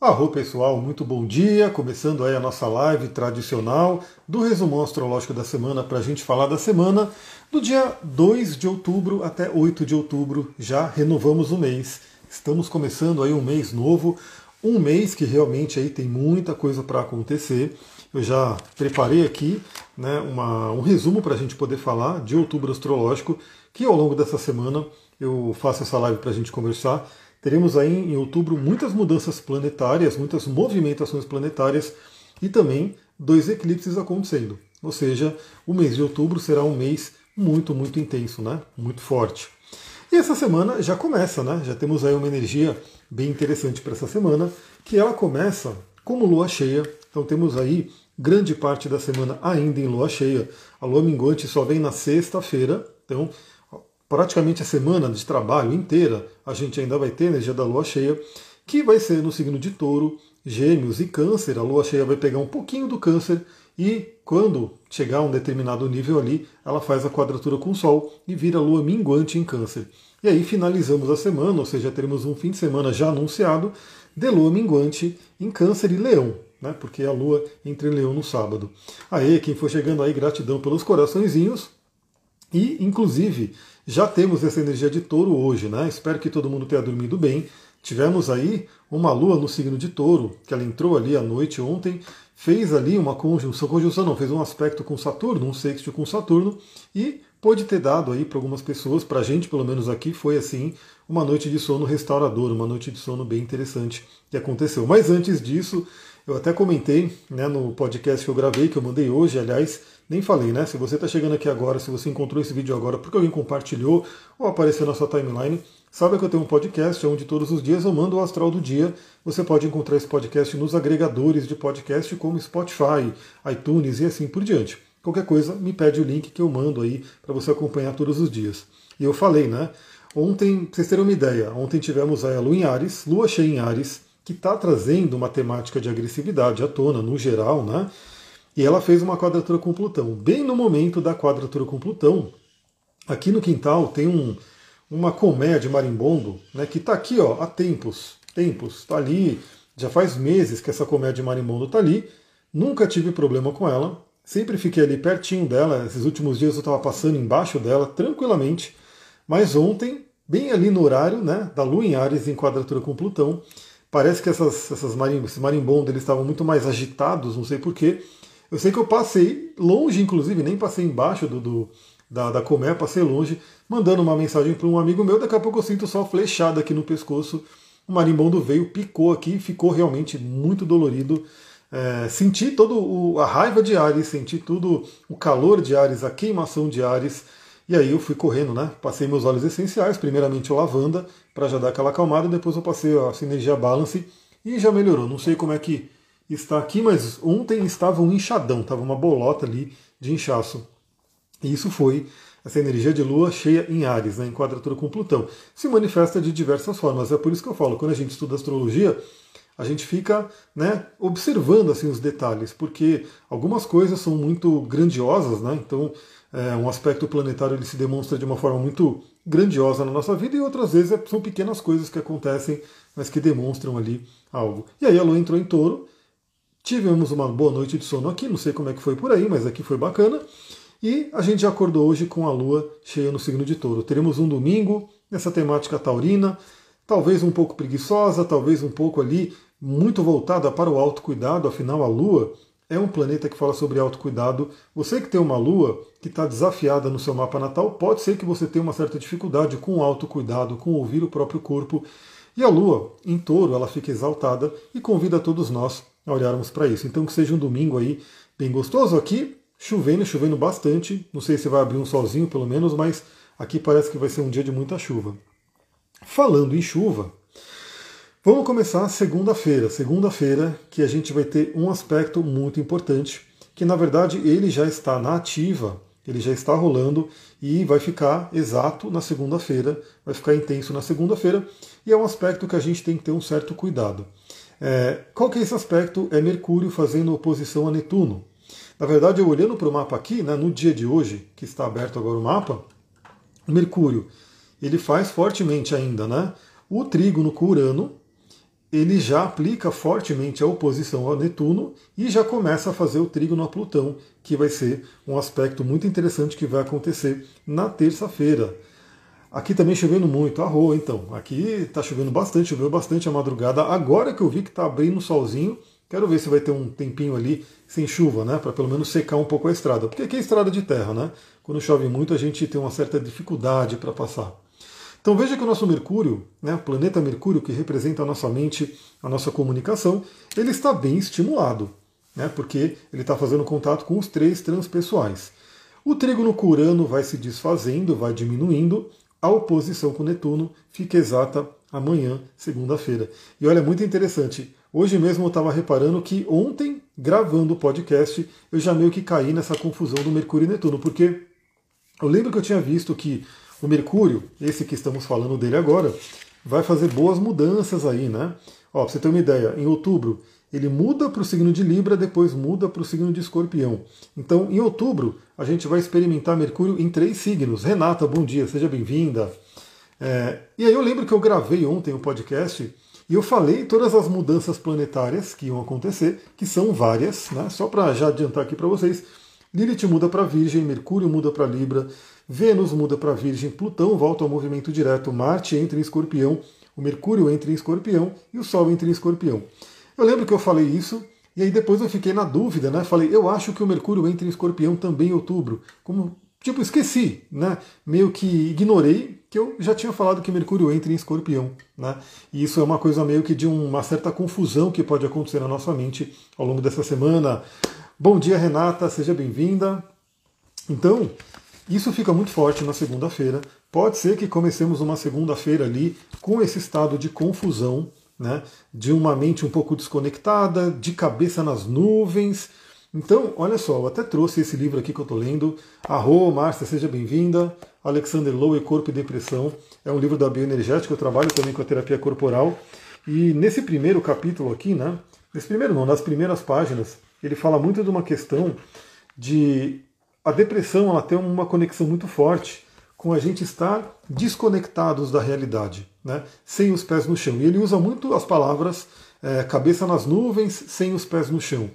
Arro pessoal, muito bom dia. Começando aí a nossa live tradicional do resumão astrológico da semana para a gente falar da semana do dia 2 de outubro até 8 de outubro. Já renovamos o mês. Estamos começando aí um mês novo, um mês que realmente aí tem muita coisa para acontecer. Eu já preparei aqui né, uma, um resumo para a gente poder falar de outubro astrológico, que ao longo dessa semana eu faço essa live para a gente conversar Teremos aí em outubro muitas mudanças planetárias, muitas movimentações planetárias e também dois eclipses acontecendo. Ou seja, o mês de outubro será um mês muito, muito intenso, né? Muito forte. E essa semana já começa, né? Já temos aí uma energia bem interessante para essa semana, que ela começa como lua cheia. Então temos aí grande parte da semana ainda em lua cheia. A lua minguante só vem na sexta-feira. Então praticamente a semana de trabalho inteira, a gente ainda vai ter energia da lua cheia, que vai ser no signo de touro, gêmeos e câncer. A lua cheia vai pegar um pouquinho do câncer e quando chegar a um determinado nível ali, ela faz a quadratura com o Sol e vira lua minguante em câncer. E aí finalizamos a semana, ou seja, teremos um fim de semana já anunciado de lua minguante em câncer e leão. Né, porque a lua entra em leão no sábado. Aí, quem for chegando aí, gratidão pelos coraçõezinhos. E, inclusive, já temos essa energia de touro hoje, né? Espero que todo mundo tenha dormido bem. Tivemos aí uma lua no signo de touro, que ela entrou ali à noite ontem, fez ali uma conjunção, conjunção não, fez um aspecto com Saturno, um sexto com Saturno, e pode ter dado aí para algumas pessoas, para a gente pelo menos aqui, foi assim, uma noite de sono restaurador, uma noite de sono bem interessante que aconteceu. Mas antes disso, eu até comentei né, no podcast que eu gravei, que eu mandei hoje, aliás, nem falei, né? Se você está chegando aqui agora, se você encontrou esse vídeo agora porque alguém compartilhou ou apareceu na sua timeline, saiba que eu tenho um podcast onde todos os dias eu mando o astral do dia. Você pode encontrar esse podcast nos agregadores de podcast como Spotify, iTunes e assim por diante. Qualquer coisa, me pede o link que eu mando aí para você acompanhar todos os dias. E eu falei, né? Ontem, pra vocês terem uma ideia, ontem tivemos a Lua em Ares, Lua cheia em Ares, que está trazendo uma temática de agressividade à tona, no geral, né? E ela fez uma quadratura com Plutão. Bem no momento da quadratura com Plutão, aqui no quintal tem um, uma colmeia de marimbondo, né, que está aqui ó, há tempos, tempos, está ali, já faz meses que essa colmeia de marimbondo está ali, nunca tive problema com ela, sempre fiquei ali pertinho dela, esses últimos dias eu estava passando embaixo dela tranquilamente, mas ontem, bem ali no horário né, da Lua em Ares em quadratura com Plutão, Parece que essas, essas marim, esses marimbondos eles estavam muito mais agitados, não sei porquê. Eu sei que eu passei longe, inclusive, nem passei embaixo do, do da, da colmeia, passei longe, mandando uma mensagem para um amigo meu. Daqui a pouco eu sinto só flechada aqui no pescoço. O marimbondo veio, picou aqui, ficou realmente muito dolorido. É, senti toda a raiva de Ares, senti tudo o calor de Ares, a queimação de Ares. E aí eu fui correndo, né? Passei meus óleos essenciais, primeiramente o lavanda, para já dar aquela acalmada, depois eu passei a sinergia balance e já melhorou. Não sei como é que está aqui, mas ontem estava um inchadão, estava uma bolota ali de inchaço. E isso foi essa energia de lua cheia em Ares, né, em quadratura com Plutão. Se manifesta de diversas formas. É por isso que eu falo, quando a gente estuda astrologia, a gente fica né, observando assim os detalhes, porque algumas coisas são muito grandiosas, né? Então é, um aspecto planetário ele se demonstra de uma forma muito grandiosa na nossa vida e outras vezes é, são pequenas coisas que acontecem, mas que demonstram ali algo. E aí a Lua entrou em touro, tivemos uma boa noite de sono aqui, não sei como é que foi por aí, mas aqui foi bacana. E a gente já acordou hoje com a Lua cheia no signo de touro. Teremos um domingo nessa temática taurina, talvez um pouco preguiçosa, talvez um pouco ali muito voltada para o autocuidado, afinal a Lua é um planeta que fala sobre autocuidado. Você que tem uma lua que está desafiada no seu mapa natal, pode ser que você tenha uma certa dificuldade com o autocuidado, com ouvir o próprio corpo. E a lua, em touro, ela fica exaltada e convida todos nós a olharmos para isso. Então que seja um domingo aí bem gostoso aqui, chovendo, chovendo bastante. Não sei se vai abrir um solzinho pelo menos, mas aqui parece que vai ser um dia de muita chuva. Falando em chuva, Vamos começar segunda-feira. Segunda-feira que a gente vai ter um aspecto muito importante, que na verdade ele já está na ativa, ele já está rolando e vai ficar exato na segunda-feira, vai ficar intenso na segunda-feira, e é um aspecto que a gente tem que ter um certo cuidado. É, qual que é esse aspecto? É Mercúrio fazendo oposição a Netuno. Na verdade, eu olhando para o mapa aqui, né, no dia de hoje, que está aberto agora o mapa, Mercúrio ele faz fortemente ainda né, o trígono com Urano, ele já aplica fortemente a oposição ao Netuno e já começa a fazer o trígono a Plutão, que vai ser um aspecto muito interessante que vai acontecer na terça-feira. Aqui também chovendo muito, arroa então. Aqui está chovendo bastante, choveu bastante a madrugada. Agora que eu vi que está abrindo o solzinho, quero ver se vai ter um tempinho ali sem chuva, né? Para pelo menos secar um pouco a estrada. Porque aqui é estrada de terra, né? Quando chove muito, a gente tem uma certa dificuldade para passar. Então veja que o nosso Mercúrio, né, o planeta Mercúrio, que representa a nossa mente, a nossa comunicação, ele está bem estimulado, né, porque ele está fazendo contato com os três transpessoais. O trígono com Urano vai se desfazendo, vai diminuindo, a oposição com Netuno fica exata amanhã, segunda-feira. E olha, muito interessante. Hoje mesmo eu estava reparando que ontem, gravando o podcast, eu já meio que caí nessa confusão do Mercúrio e Netuno, porque eu lembro que eu tinha visto que o Mercúrio, esse que estamos falando dele agora, vai fazer boas mudanças aí, né? Ó, pra você ter uma ideia, em outubro ele muda para o signo de Libra, depois muda para o signo de Escorpião. Então, em outubro, a gente vai experimentar Mercúrio em três signos. Renata, bom dia, seja bem-vinda. É, e aí eu lembro que eu gravei ontem um podcast e eu falei todas as mudanças planetárias que iam acontecer, que são várias, né? Só para já adiantar aqui para vocês. Lilith muda para Virgem, Mercúrio muda para Libra, Vênus muda para Virgem, Plutão volta ao movimento direto, Marte entra em Escorpião, o Mercúrio entra em Escorpião e o Sol entra em Escorpião. Eu lembro que eu falei isso e aí depois eu fiquei na dúvida, né? Falei, eu acho que o Mercúrio entra em Escorpião também em outubro. Como tipo esqueci, né? Meio que ignorei que eu já tinha falado que Mercúrio entra em Escorpião, né? E isso é uma coisa meio que de uma certa confusão que pode acontecer na nossa mente ao longo dessa semana. Bom dia, Renata, seja bem-vinda. Então, isso fica muito forte na segunda-feira. Pode ser que comecemos uma segunda-feira ali com esse estado de confusão, né? de uma mente um pouco desconectada, de cabeça nas nuvens. Então, olha só, eu até trouxe esse livro aqui que eu estou lendo. Arro, Márcia, seja bem-vinda. Alexander Lowe, Corpo e Depressão. É um livro da bioenergética, eu trabalho também com a terapia corporal. E nesse primeiro capítulo aqui, né? Nesse primeiro não, nas primeiras páginas, ele fala muito de uma questão de a depressão ela tem uma conexão muito forte com a gente estar desconectados da realidade, né? sem os pés no chão. E ele usa muito as palavras é, cabeça nas nuvens, sem os pés no chão.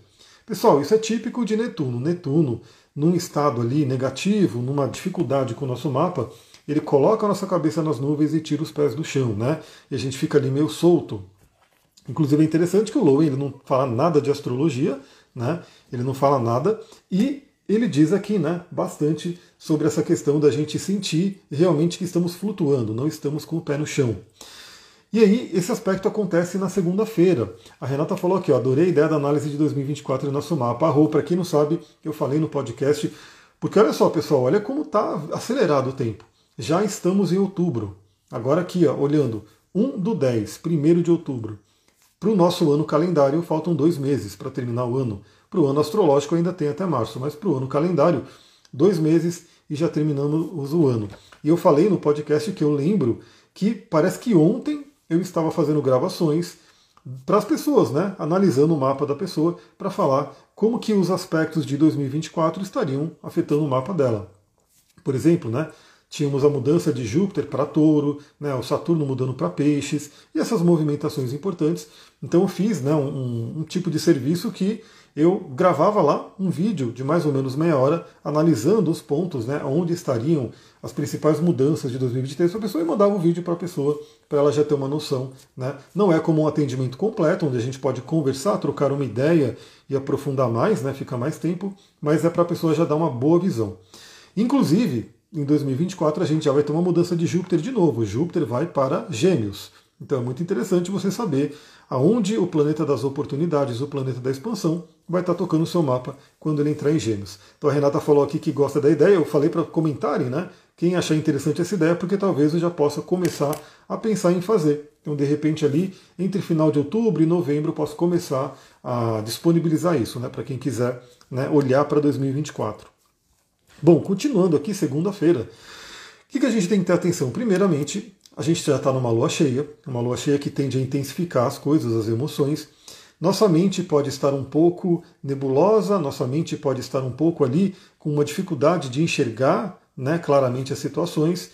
Pessoal, isso é típico de Netuno. Netuno, num estado ali negativo, numa dificuldade com o nosso mapa, ele coloca a nossa cabeça nas nuvens e tira os pés do chão, né? E a gente fica ali meio solto. Inclusive é interessante que o Lowen ele não fala nada de astrologia, né? Ele não fala nada e ele diz aqui né, bastante sobre essa questão da gente sentir realmente que estamos flutuando, não estamos com o pé no chão. E aí, esse aspecto acontece na segunda-feira. A Renata falou aqui, ó, adorei a ideia da análise de 2024 no nosso mapa. Arro, para quem não sabe, eu falei no podcast, porque olha só, pessoal, olha como está acelerado o tempo. Já estamos em outubro. Agora aqui, ó, olhando, 1 do 10, 1 de outubro. Para o nosso ano calendário, faltam dois meses para terminar o ano. Para o ano astrológico ainda tem até março, mas para o ano calendário, dois meses e já terminamos o ano. E eu falei no podcast que eu lembro que parece que ontem eu estava fazendo gravações para as pessoas, né, analisando o mapa da pessoa para falar como que os aspectos de 2024 estariam afetando o mapa dela. Por exemplo, né, tínhamos a mudança de Júpiter para Touro, né, o Saturno mudando para Peixes e essas movimentações importantes. Então eu fiz né, um, um tipo de serviço que eu gravava lá um vídeo de mais ou menos meia hora analisando os pontos, né, onde estariam as principais mudanças de 2023 para a pessoa e mandava o vídeo para a pessoa para ela já ter uma noção. Né? Não é como um atendimento completo, onde a gente pode conversar, trocar uma ideia e aprofundar mais, né, ficar mais tempo, mas é para a pessoa já dar uma boa visão. Inclusive, em 2024 a gente já vai ter uma mudança de Júpiter de novo. Júpiter vai para Gêmeos. Então é muito interessante você saber aonde o planeta das oportunidades, o planeta da expansão, vai estar tocando o seu mapa quando ele entrar em Gêmeos. Então a Renata falou aqui que gosta da ideia, eu falei para comentarem, né? Quem achar interessante essa ideia, porque talvez eu já possa começar a pensar em fazer. Então, de repente, ali, entre final de outubro e novembro, eu posso começar a disponibilizar isso, né? Para quem quiser né, olhar para 2024. Bom, continuando aqui, segunda-feira. O que, que a gente tem que ter atenção? Primeiramente, a gente já está numa lua cheia, uma lua cheia que tende a intensificar as coisas, as emoções. Nossa mente pode estar um pouco nebulosa, nossa mente pode estar um pouco ali com uma dificuldade de enxergar né, claramente as situações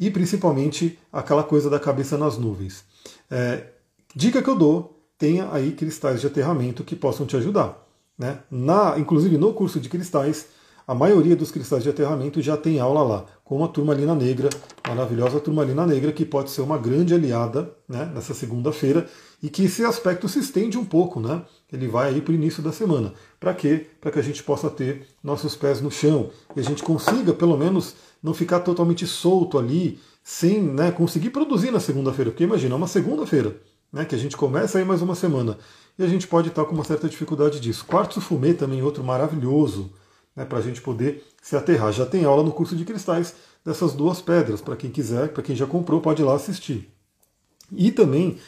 e principalmente aquela coisa da cabeça nas nuvens. É, Dica que eu dou: tenha aí cristais de aterramento que possam te ajudar. Né? Na, inclusive no curso de cristais, a maioria dos cristais de aterramento já tem aula lá, com a turmalina negra, maravilhosa turmalina negra, que pode ser uma grande aliada né, nessa segunda-feira e que esse aspecto se estende um pouco, né? Ele vai aí para o início da semana. Para quê? Para que a gente possa ter nossos pés no chão e a gente consiga, pelo menos, não ficar totalmente solto ali, sem né, conseguir produzir na segunda-feira. Porque imagina, é uma segunda-feira, né, que a gente começa aí mais uma semana e a gente pode estar com uma certa dificuldade disso. Quartzo fumê também, outro maravilhoso né, para a gente poder se aterrar. Já tem aula no curso de cristais dessas duas pedras, para quem quiser, para quem já comprou, pode ir lá assistir. E também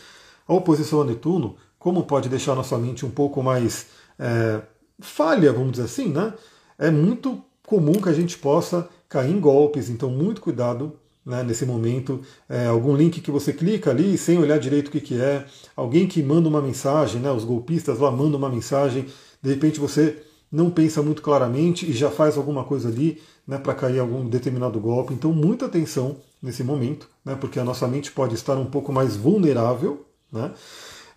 a oposição a Netuno, como pode deixar nossa mente um pouco mais é, falha, vamos dizer assim, né? É muito comum que a gente possa cair em golpes, então muito cuidado né, nesse momento. É, algum link que você clica ali sem olhar direito o que, que é, alguém que manda uma mensagem, né, os golpistas lá mandam uma mensagem, de repente você não pensa muito claramente e já faz alguma coisa ali né, para cair algum determinado golpe. Então, muita atenção nesse momento, né, porque a nossa mente pode estar um pouco mais vulnerável. Né.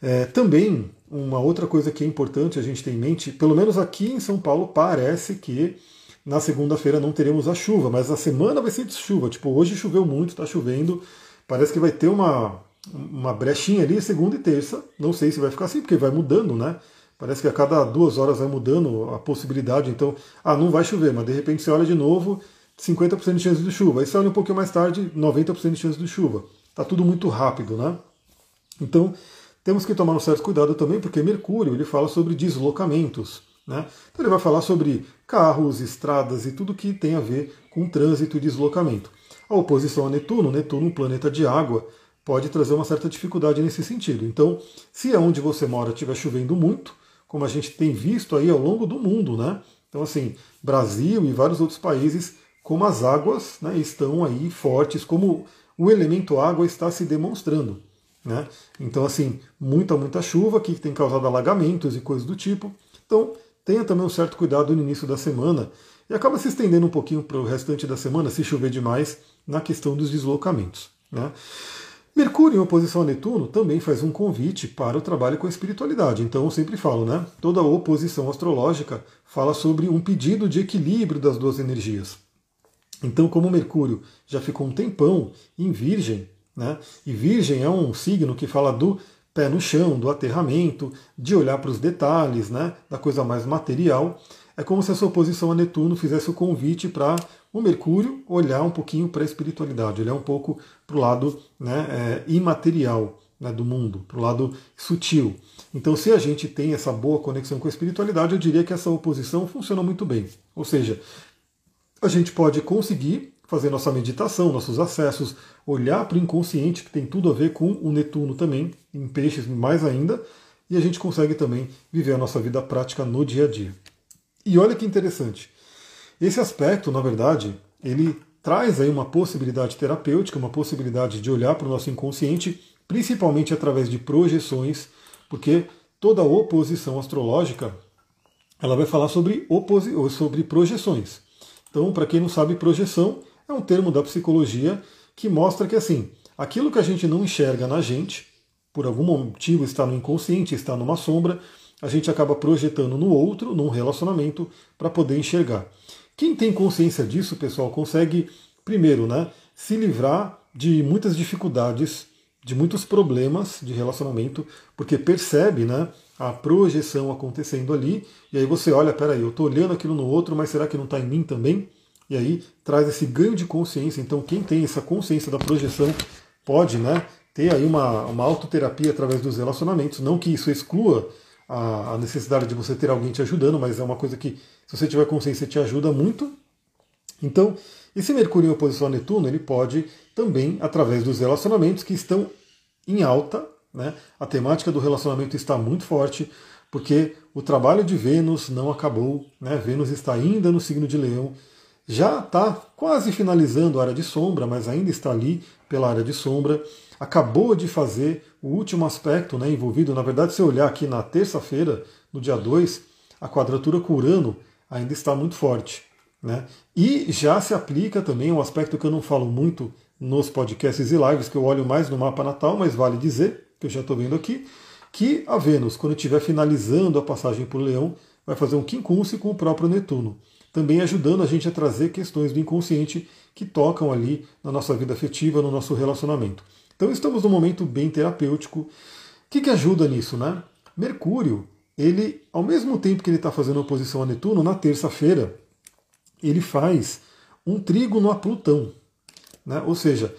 É, também, uma outra coisa que é importante a gente ter em mente, pelo menos aqui em São Paulo, parece que na segunda-feira não teremos a chuva, mas a semana vai ser de chuva. Tipo, hoje choveu muito, está chovendo, parece que vai ter uma, uma brechinha ali segunda e terça. Não sei se vai ficar assim, porque vai mudando, né? Parece que a cada duas horas vai mudando a possibilidade. Então, ah, não vai chover, mas de repente você olha de novo, 50% de chance de chuva. Aí você olha um pouquinho mais tarde, 90% de chance de chuva. Está tudo muito rápido, né? Então, temos que tomar um certo cuidado também, porque Mercúrio ele fala sobre deslocamentos. Né? Então, ele vai falar sobre carros, estradas e tudo que tem a ver com trânsito e deslocamento. A oposição a Netuno, Netuno, um planeta de água, pode trazer uma certa dificuldade nesse sentido. Então, se é onde você mora estiver chovendo muito, como a gente tem visto aí ao longo do mundo, né? Então, assim, Brasil e vários outros países, como as águas né, estão aí fortes, como o elemento água está se demonstrando. Né? Então, assim, muita, muita chuva que tem causado alagamentos e coisas do tipo. Então, tenha também um certo cuidado no início da semana e acaba se estendendo um pouquinho para o restante da semana, se chover demais, na questão dos deslocamentos. Né? Mercúrio em oposição a Netuno também faz um convite para o trabalho com a espiritualidade. Então eu sempre falo, né? Toda oposição astrológica fala sobre um pedido de equilíbrio das duas energias. Então, como Mercúrio já ficou um tempão em Virgem, né? E Virgem é um signo que fala do pé no chão, do aterramento, de olhar para os detalhes, né? Da coisa mais material. É como se essa oposição a Netuno fizesse o convite para o Mercúrio olhar um pouquinho para a espiritualidade, olhar um pouco para o lado né, é, imaterial né, do mundo, para o lado sutil. Então, se a gente tem essa boa conexão com a espiritualidade, eu diria que essa oposição funciona muito bem. Ou seja, a gente pode conseguir fazer nossa meditação, nossos acessos, olhar para o inconsciente, que tem tudo a ver com o Netuno também, em peixes mais ainda, e a gente consegue também viver a nossa vida prática no dia a dia. E olha que interessante. Esse aspecto, na verdade, ele traz aí uma possibilidade terapêutica, uma possibilidade de olhar para o nosso inconsciente, principalmente através de projeções, porque toda oposição astrológica ela vai falar sobre, oposi sobre projeções. Então, para quem não sabe, projeção é um termo da psicologia que mostra que assim, aquilo que a gente não enxerga na gente, por algum motivo está no inconsciente, está numa sombra, a gente acaba projetando no outro, num relacionamento, para poder enxergar. Quem tem consciência disso, pessoal, consegue, primeiro, né, se livrar de muitas dificuldades, de muitos problemas de relacionamento, porque percebe né, a projeção acontecendo ali, e aí você olha, peraí, eu estou olhando aquilo no outro, mas será que não está em mim também? E aí traz esse ganho de consciência. Então, quem tem essa consciência da projeção pode né, ter aí uma, uma autoterapia através dos relacionamentos. Não que isso exclua a, a necessidade de você ter alguém te ajudando, mas é uma coisa que se você tiver consciência, te ajuda muito. Então, esse Mercúrio em oposição a Netuno, ele pode também, através dos relacionamentos que estão em alta, né? a temática do relacionamento está muito forte, porque o trabalho de Vênus não acabou, né? Vênus está ainda no signo de Leão, já está quase finalizando a área de sombra, mas ainda está ali pela área de sombra. Acabou de fazer o último aspecto né, envolvido. Na verdade, se olhar aqui na terça-feira, no dia 2, a quadratura com Urano ainda está muito forte. Né? E já se aplica também um aspecto que eu não falo muito nos podcasts e lives, que eu olho mais no mapa natal, mas vale dizer, que eu já estou vendo aqui, que a Vênus, quando estiver finalizando a passagem por Leão, vai fazer um quincunce com o próprio Netuno, também ajudando a gente a trazer questões do inconsciente que tocam ali na nossa vida afetiva, no nosso relacionamento. Então estamos num momento bem terapêutico. O que, que ajuda nisso, né? Mercúrio, ele, ao mesmo tempo que ele está fazendo oposição a Netuno, na terça-feira, ele faz um trígono a Plutão. Né? Ou seja,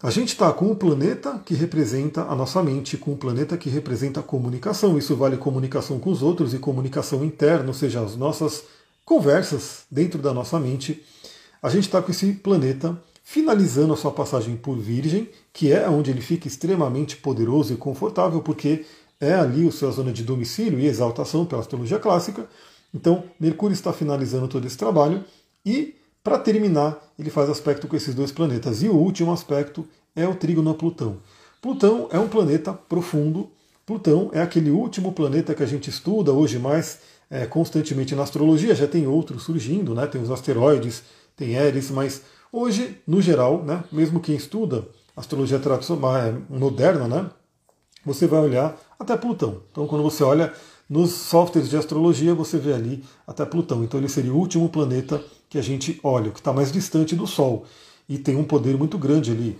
a gente está com o planeta que representa a nossa mente, com o planeta que representa a comunicação. Isso vale comunicação com os outros e comunicação interna, ou seja, as nossas conversas dentro da nossa mente. A gente está com esse planeta finalizando a sua passagem por Virgem, que é onde ele fica extremamente poderoso e confortável, porque é ali a sua zona de domicílio e exaltação pela astrologia clássica. Então, Mercúrio está finalizando todo esse trabalho e para terminar, ele faz aspecto com esses dois planetas. E o último aspecto é o trígono a Plutão. Plutão é um planeta profundo. Plutão é aquele último planeta que a gente estuda hoje mais é, constantemente na astrologia. Já tem outros surgindo, né? tem os asteroides, tem Eris, mas hoje, no geral, né, mesmo quem estuda astrologia tradicional, é, moderna, né, você vai olhar até Plutão. Então, quando você olha nos softwares de astrologia, você vê ali até Plutão. Então, ele seria o último planeta que a gente olha, que está mais distante do Sol e tem um poder muito grande ali.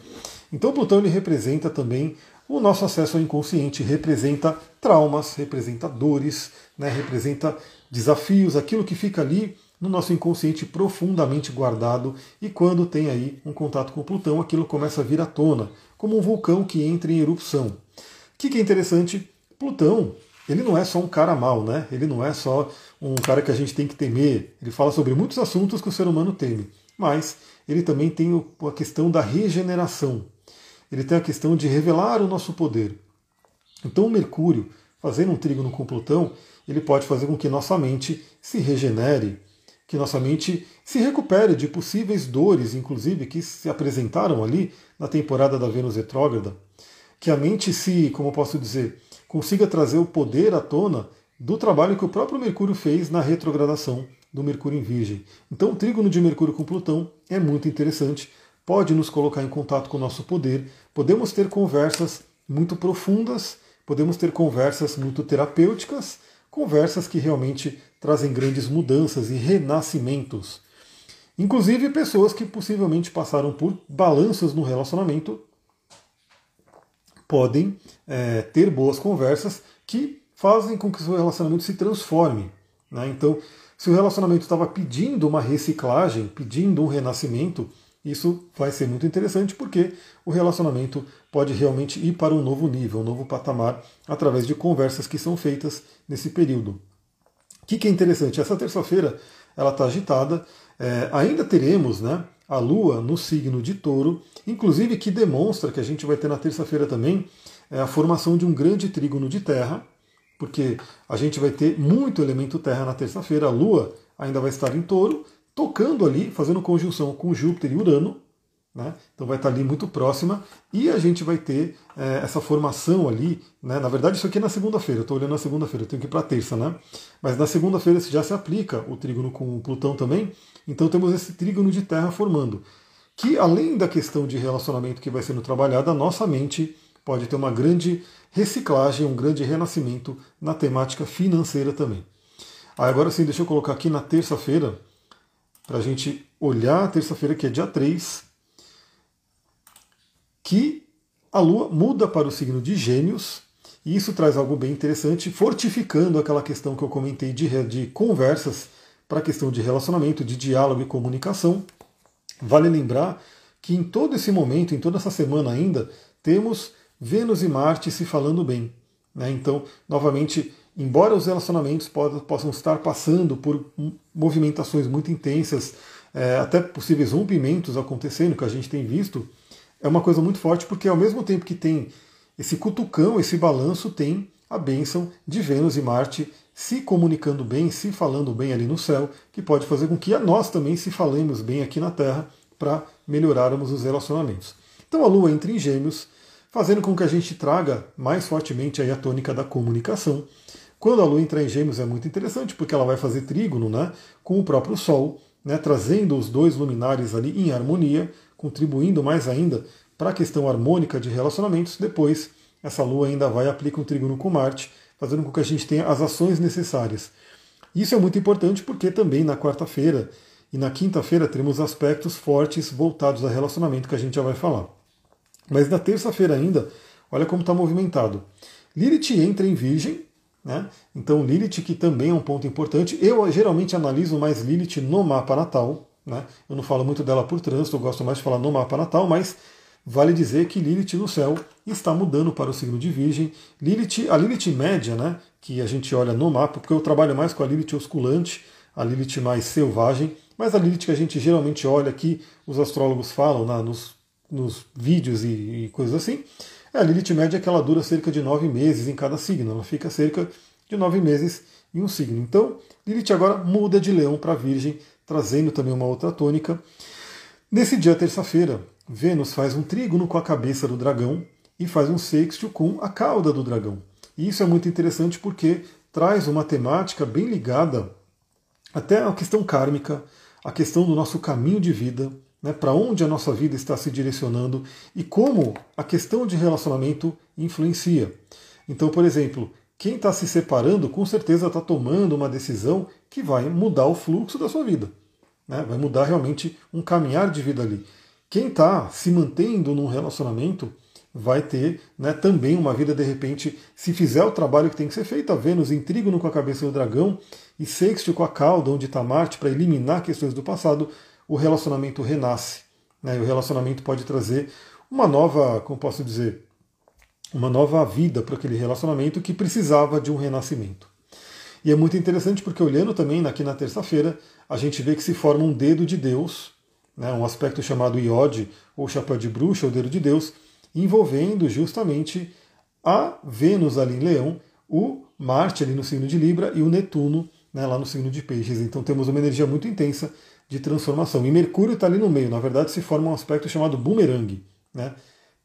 Então Plutão ele representa também o nosso acesso ao inconsciente, representa traumas, representa dores, né, representa desafios, aquilo que fica ali no nosso inconsciente profundamente guardado e quando tem aí um contato com Plutão, aquilo começa a vir à tona, como um vulcão que entra em erupção. O que, que é interessante? Plutão, ele não é só um cara mau, né? Ele não é só um cara que a gente tem que temer. Ele fala sobre muitos assuntos que o ser humano teme, mas ele também tem a questão da regeneração. Ele tem a questão de revelar o nosso poder. Então, o Mercúrio, fazendo um trígono com Plutão, ele pode fazer com que nossa mente se regenere, que nossa mente se recupere de possíveis dores, inclusive, que se apresentaram ali na temporada da Vênus retrógrada. Que a mente se, como posso dizer, consiga trazer o poder à tona do trabalho que o próprio Mercúrio fez na retrogradação do Mercúrio em Virgem. Então, o trígono de Mercúrio com Plutão é muito interessante, pode nos colocar em contato com o nosso poder, podemos ter conversas muito profundas, podemos ter conversas muito terapêuticas, conversas que realmente trazem grandes mudanças e renascimentos. Inclusive pessoas que possivelmente passaram por balanços no relacionamento podem é, ter boas conversas que fazem com que seu relacionamento se transforme. Né? Então, se o relacionamento estava pedindo uma reciclagem, pedindo um renascimento, isso vai ser muito interessante porque o relacionamento pode realmente ir para um novo nível, um novo patamar, através de conversas que são feitas nesse período. Que, que é interessante? Essa terça-feira ela está agitada. É, ainda teremos né, a Lua no signo de touro, inclusive que demonstra que a gente vai ter na terça-feira também é, a formação de um grande trígono de terra, porque a gente vai ter muito elemento terra na terça-feira, a Lua ainda vai estar em touro, tocando ali, fazendo conjunção com Júpiter e Urano, né? então vai estar ali muito próxima, e a gente vai ter é, essa formação ali, né? na verdade isso aqui é na segunda-feira, eu estou olhando na segunda-feira, eu tenho que ir para terça, né? mas na segunda-feira já se aplica o trígono com o Plutão também, então temos esse trígono de terra formando, que além da questão de relacionamento que vai sendo trabalhada, a nossa mente pode ter uma grande reciclagem, um grande renascimento na temática financeira também. agora sim, deixa eu colocar aqui na terça-feira, para a gente olhar terça-feira, que é dia 3, que a Lua muda para o signo de Gêmeos, e isso traz algo bem interessante, fortificando aquela questão que eu comentei de, de conversas para a questão de relacionamento, de diálogo e comunicação. Vale lembrar que em todo esse momento, em toda essa semana ainda, temos Vênus e Marte se falando bem. Né? Então, novamente, embora os relacionamentos possam estar passando por movimentações muito intensas, é, até possíveis rompimentos acontecendo, que a gente tem visto, é uma coisa muito forte, porque ao mesmo tempo que tem esse cutucão, esse balanço, tem a bênção de Vênus e Marte se comunicando bem, se falando bem ali no céu, que pode fazer com que nós também se falemos bem aqui na Terra para melhorarmos os relacionamentos. Então a Lua entra em Gêmeos, fazendo com que a gente traga mais fortemente aí a tônica da comunicação. Quando a Lua entra em Gêmeos é muito interessante, porque ela vai fazer trígono né, com o próprio Sol, né, trazendo os dois luminares ali em harmonia, contribuindo mais ainda para a questão harmônica de relacionamentos. Depois essa Lua ainda vai aplicar um trígono com Marte, fazendo com que a gente tenha as ações necessárias. Isso é muito importante porque também na quarta-feira e na quinta-feira teremos aspectos fortes voltados a relacionamento que a gente já vai falar. Mas na terça-feira ainda, olha como está movimentado. Lilith entra em Virgem, né? então Lilith que também é um ponto importante. Eu geralmente analiso mais Lilith no mapa natal. Né? Eu não falo muito dela por trânsito, eu gosto mais de falar no mapa natal, mas vale dizer que Lilith no céu está mudando para o signo de Virgem. Lilith, a Lilith média, né, que a gente olha no mapa, porque eu trabalho mais com a Lilith osculante, a Lilith mais selvagem, mas a Lilith que a gente geralmente olha aqui, os astrólogos falam né, nos, nos vídeos e, e coisas assim, é a Lilith média que ela dura cerca de nove meses em cada signo, ela fica cerca de nove meses em um signo. Então, Lilith agora muda de leão para virgem, trazendo também uma outra tônica. Nesse dia, terça-feira, Vênus faz um trígono com a cabeça do dragão e faz um sexto com a cauda do dragão. E isso é muito interessante porque traz uma temática bem ligada até à questão kármica, a questão do nosso caminho de vida, né, para onde a nossa vida está se direcionando e como a questão de relacionamento influencia. Então, por exemplo, quem está se separando com certeza está tomando uma decisão que vai mudar o fluxo da sua vida, né, vai mudar realmente um caminhar de vida ali. Quem está se mantendo num relacionamento vai ter né, também uma vida, de repente, se fizer o trabalho que tem que ser feito, a Vênus em trígono com a cabeça do dragão e sexto com a cauda, onde está Marte, para eliminar questões do passado, o relacionamento renasce. Né, e o relacionamento pode trazer uma nova, como posso dizer, uma nova vida para aquele relacionamento que precisava de um renascimento. E é muito interessante porque olhando também aqui na terça-feira, a gente vê que se forma um dedo de Deus, né, um aspecto chamado iode, ou chapéu de bruxa, ou dedo de Deus, envolvendo justamente a Vênus ali em Leão, o Marte ali no signo de Libra e o Netuno né, lá no signo de Peixes. Então temos uma energia muito intensa de transformação. E Mercúrio está ali no meio, na verdade se forma um aspecto chamado boomerang. Né?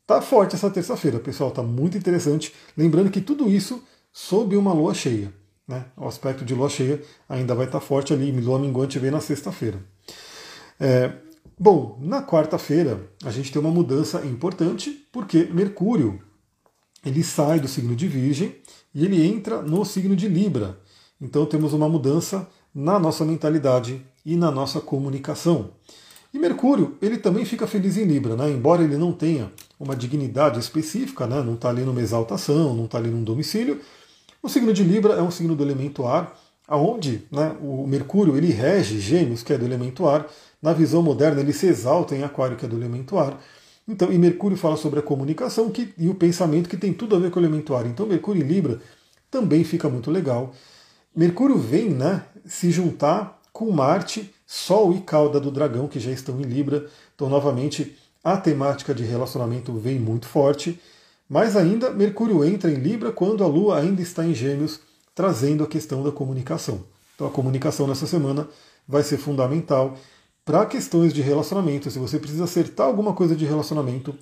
Tá forte essa terça-feira, pessoal, tá muito interessante. Lembrando que tudo isso sob uma lua cheia. Né? O aspecto de lua cheia ainda vai estar tá forte ali, lua minguante vem na sexta-feira. É, Bom, na quarta-feira a gente tem uma mudança importante, porque Mercúrio ele sai do signo de Virgem e ele entra no signo de Libra. Então temos uma mudança na nossa mentalidade e na nossa comunicação. E Mercúrio, ele também fica feliz em Libra, né? embora ele não tenha uma dignidade específica, né? não está ali numa exaltação, não está ali num domicílio. O signo de Libra é um signo do elemento ar, aonde né, o Mercúrio ele rege Gêmeos, que é do elemento ar, na visão moderna, ele se exalta em Aquário, que é do elemento ar. Então, e Mercúrio fala sobre a comunicação que, e o pensamento, que tem tudo a ver com o elemento ar. Então, Mercúrio em Libra também fica muito legal. Mercúrio vem né, se juntar com Marte, Sol e cauda do dragão, que já estão em Libra. Então, novamente, a temática de relacionamento vem muito forte. Mais ainda, Mercúrio entra em Libra quando a Lua ainda está em Gêmeos, trazendo a questão da comunicação. Então, a comunicação nessa semana vai ser fundamental para questões de relacionamento, se você precisa acertar alguma coisa de relacionamento,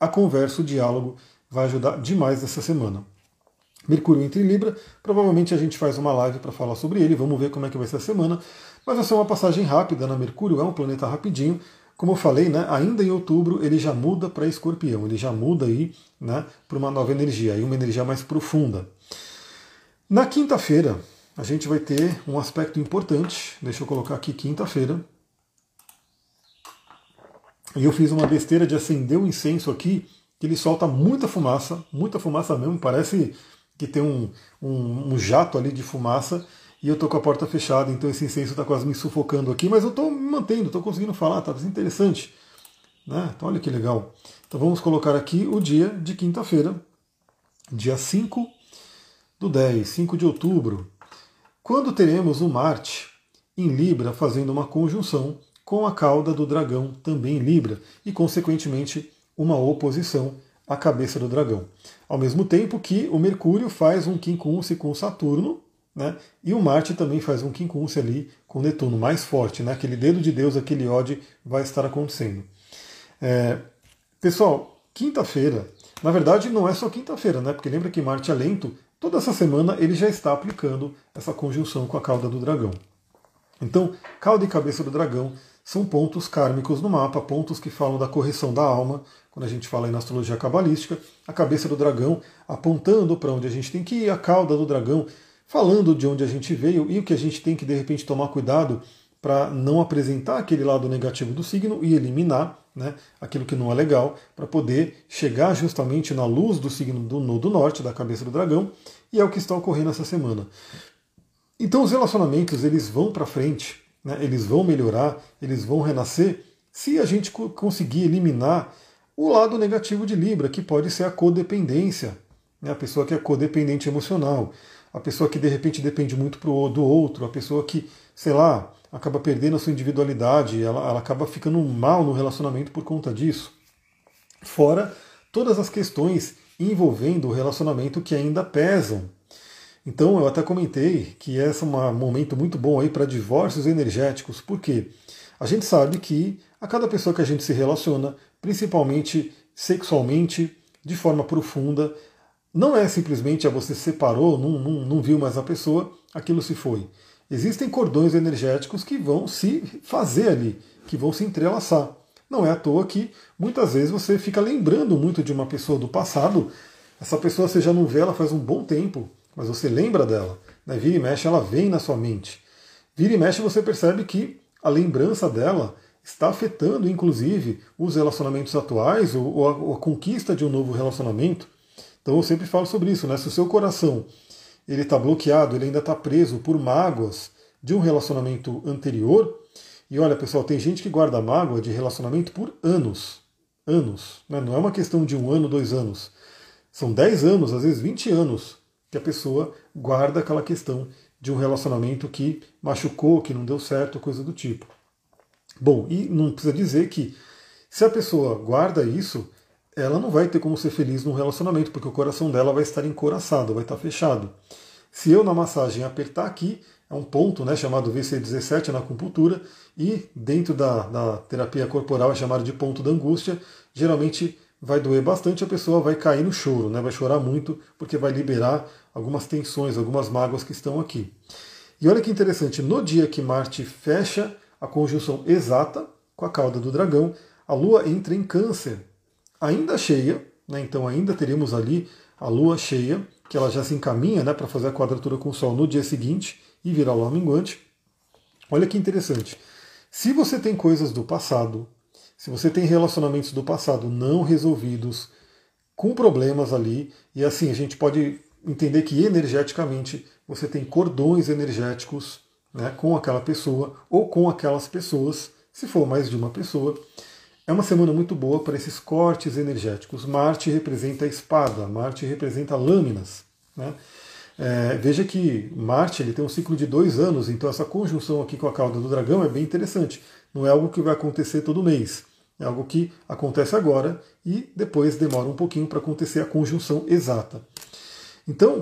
a conversa, o diálogo vai ajudar demais essa semana. Mercúrio entra em Libra, provavelmente a gente faz uma live para falar sobre ele, vamos ver como é que vai ser a semana, mas vai ser uma passagem rápida na? Mercúrio, é um planeta rapidinho, como eu falei, né, ainda em outubro ele já muda para escorpião, ele já muda aí né, para uma nova energia, aí uma energia mais profunda. Na quinta-feira, a gente vai ter um aspecto importante, deixa eu colocar aqui quinta-feira, e eu fiz uma besteira de acender um incenso aqui, que ele solta muita fumaça, muita fumaça mesmo, parece que tem um, um, um jato ali de fumaça, e eu estou com a porta fechada, então esse incenso está quase me sufocando aqui, mas eu estou me mantendo, estou conseguindo falar, está interessante. Né? Então olha que legal. Então vamos colocar aqui o dia de quinta-feira, dia 5 do 10, 5 de outubro, quando teremos o Marte em Libra fazendo uma conjunção com a cauda do dragão também em Libra e, consequentemente, uma oposição à cabeça do dragão. Ao mesmo tempo que o Mercúrio faz um quincunce com Saturno, né? E o Marte também faz um quincunce ali com Netuno, mais forte, né? Aquele dedo de Deus, aquele ódio vai estar acontecendo. É, pessoal, quinta-feira, na verdade não é só quinta-feira, né? Porque lembra que Marte é lento, toda essa semana ele já está aplicando essa conjunção com a cauda do dragão. Então, cauda e cabeça do dragão são pontos kármicos no mapa, pontos que falam da correção da alma, quando a gente fala em astrologia cabalística, a cabeça do dragão apontando para onde a gente tem que ir, a cauda do dragão falando de onde a gente veio e o que a gente tem que de repente tomar cuidado para não apresentar aquele lado negativo do signo e eliminar né, aquilo que não é legal, para poder chegar justamente na luz do signo do, do norte, da cabeça do dragão, e é o que está ocorrendo essa semana. Então os relacionamentos eles vão para frente, né, eles vão melhorar, eles vão renascer, se a gente conseguir eliminar o lado negativo de Libra, que pode ser a codependência, né, a pessoa que é codependente emocional, a pessoa que de repente depende muito do outro, a pessoa que, sei lá, acaba perdendo a sua individualidade, ela, ela acaba ficando mal no relacionamento por conta disso. Fora todas as questões envolvendo o relacionamento que ainda pesam. Então eu até comentei que esse é um momento muito bom aí para divórcios energéticos, porque a gente sabe que a cada pessoa que a gente se relaciona, principalmente sexualmente, de forma profunda, não é simplesmente a você separou, não, não, não viu mais a pessoa, aquilo se foi. Existem cordões energéticos que vão se fazer ali, que vão se entrelaçar. Não é à toa que muitas vezes você fica lembrando muito de uma pessoa do passado. Essa pessoa você já não vê ela faz um bom tempo, mas você lembra dela. Né? Vira e mexe, ela vem na sua mente. Vira e mexe, você percebe que a lembrança dela está afetando, inclusive, os relacionamentos atuais ou a, conquista de um novo relacionamento. Então eu sempre falo sobre isso, né? Se o seu coração ele está bloqueado, ele ainda está preso por mágoas de um relacionamento anterior. E olha, pessoal, tem gente que guarda mágoa de relacionamento por anos. Anos. Né? Não é uma questão de um ano, dois anos. São dez anos, às vezes 20 anos, que a pessoa guarda aquela questão de um relacionamento que machucou, que não deu certo, coisa do tipo. Bom, e não precisa dizer que se a pessoa guarda isso, ela não vai ter como ser feliz num relacionamento, porque o coração dela vai estar encoraçado, vai estar fechado. Se eu na massagem apertar aqui, é um ponto né, chamado VC17 na acupuntura, e dentro da, da terapia corporal é chamado de ponto da angústia, geralmente vai doer bastante, a pessoa vai cair no choro, né, vai chorar muito, porque vai liberar algumas tensões, algumas mágoas que estão aqui. E olha que interessante, no dia que Marte fecha a conjunção exata com a cauda do dragão, a Lua entra em câncer ainda cheia, né, então ainda teríamos ali a lua cheia, que ela já se encaminha né, para fazer a quadratura com o Sol no dia seguinte e virar lua minguante. Olha que interessante. Se você tem coisas do passado, se você tem relacionamentos do passado não resolvidos, com problemas ali, e assim a gente pode entender que energeticamente você tem cordões energéticos né, com aquela pessoa ou com aquelas pessoas, se for mais de uma pessoa, é uma semana muito boa para esses cortes energéticos. Marte representa a espada, Marte representa lâminas. Né? É, veja que Marte ele tem um ciclo de dois anos, então essa conjunção aqui com a cauda do dragão é bem interessante. Não é algo que vai acontecer todo mês. É algo que acontece agora e depois demora um pouquinho para acontecer a conjunção exata. Então,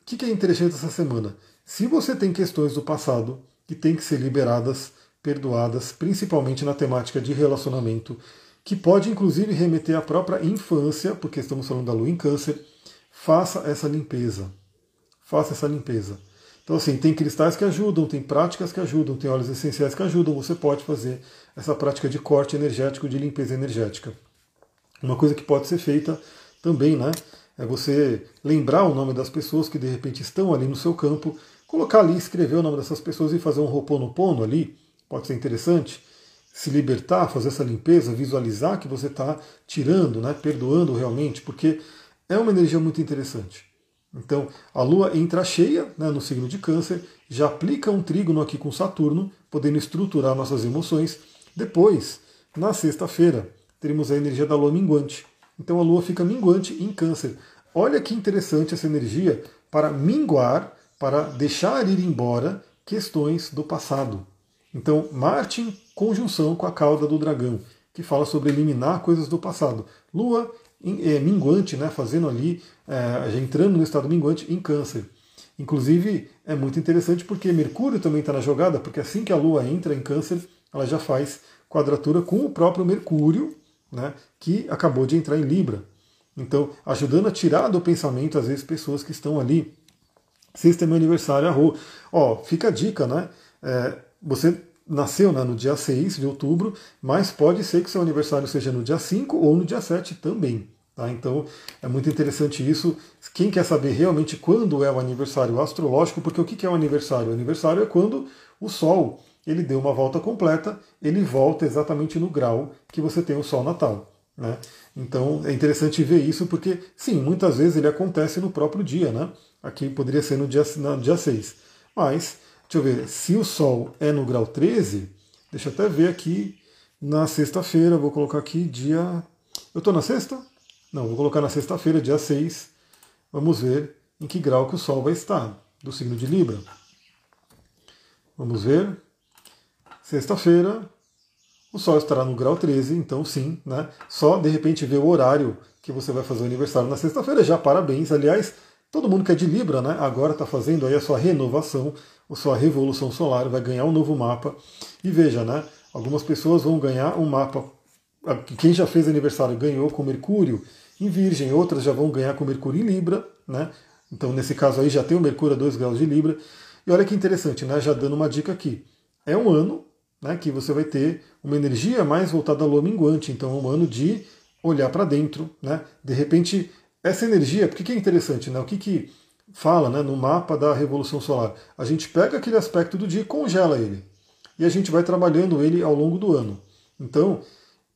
o que é interessante essa semana? Se você tem questões do passado que têm que ser liberadas, perdoadas, principalmente na temática de relacionamento, que pode inclusive remeter à própria infância, porque estamos falando da lua em câncer. Faça essa limpeza. Faça essa limpeza. Então, assim, tem cristais que ajudam, tem práticas que ajudam, tem óleos essenciais que ajudam. Você pode fazer essa prática de corte energético, de limpeza energética. Uma coisa que pode ser feita também, né? É você lembrar o nome das pessoas que de repente estão ali no seu campo, colocar ali, escrever o nome dessas pessoas e fazer um roponopono ali, pode ser interessante, se libertar, fazer essa limpeza, visualizar que você está tirando, né, perdoando realmente, porque é uma energia muito interessante. Então, a Lua entra cheia né, no signo de Câncer, já aplica um trígono aqui com Saturno, podendo estruturar nossas emoções. Depois, na sexta-feira, teremos a energia da Lua minguante. Então, a Lua fica minguante em Câncer. Olha que interessante essa energia para minguar, para deixar ir embora questões do passado. Então, Marte em conjunção com a cauda do dragão, que fala sobre eliminar coisas do passado. Lua é, minguante, né, fazendo ali, é, entrando no estado minguante em câncer. Inclusive, é muito interessante porque Mercúrio também está na jogada, porque assim que a Lua entra em câncer, ela já faz quadratura com o próprio Mercúrio, né, que acabou de entrar em Libra. Então, ajudando a tirar do pensamento, às vezes, pessoas que estão ali. Sexta é meu aniversário, arro. Ó, fica a dica, né? É, você nasceu né, no dia 6 de outubro, mas pode ser que seu aniversário seja no dia 5 ou no dia 7 também. Tá? Então é muito interessante isso. Quem quer saber realmente quando é o aniversário astrológico, porque o que é o aniversário? O aniversário é quando o Sol ele deu uma volta completa, ele volta exatamente no grau que você tem o Sol natal. Né? Então é interessante ver isso, porque sim, muitas vezes ele acontece no próprio dia. Né? Aqui poderia ser no dia, no dia 6. Mas, deixa eu ver, se o Sol é no grau 13, deixa eu até ver aqui na sexta-feira, vou colocar aqui dia. Eu estou na sexta? Não, vou colocar na sexta-feira, dia 6. Vamos ver em que grau que o Sol vai estar, do signo de Libra. Vamos ver. Sexta-feira, o Sol estará no grau 13, então sim, né? Só de repente ver o horário que você vai fazer o aniversário na sexta-feira, já parabéns. Aliás, todo mundo que é de Libra, né? Agora está fazendo aí a sua renovação, a sua revolução solar, vai ganhar um novo mapa. E veja, né? Algumas pessoas vão ganhar um mapa quem já fez aniversário ganhou com Mercúrio em Virgem, outras já vão ganhar com Mercúrio em Libra, né? Então, nesse caso aí, já tem o Mercúrio a 2 graus de Libra. E olha que interessante, né? Já dando uma dica aqui. É um ano né, que você vai ter uma energia mais voltada à lua minguante. Então, é um ano de olhar para dentro, né? De repente, essa energia, porque que é interessante, né? O que, que fala né, no mapa da Revolução Solar? A gente pega aquele aspecto do dia e congela ele. E a gente vai trabalhando ele ao longo do ano. Então,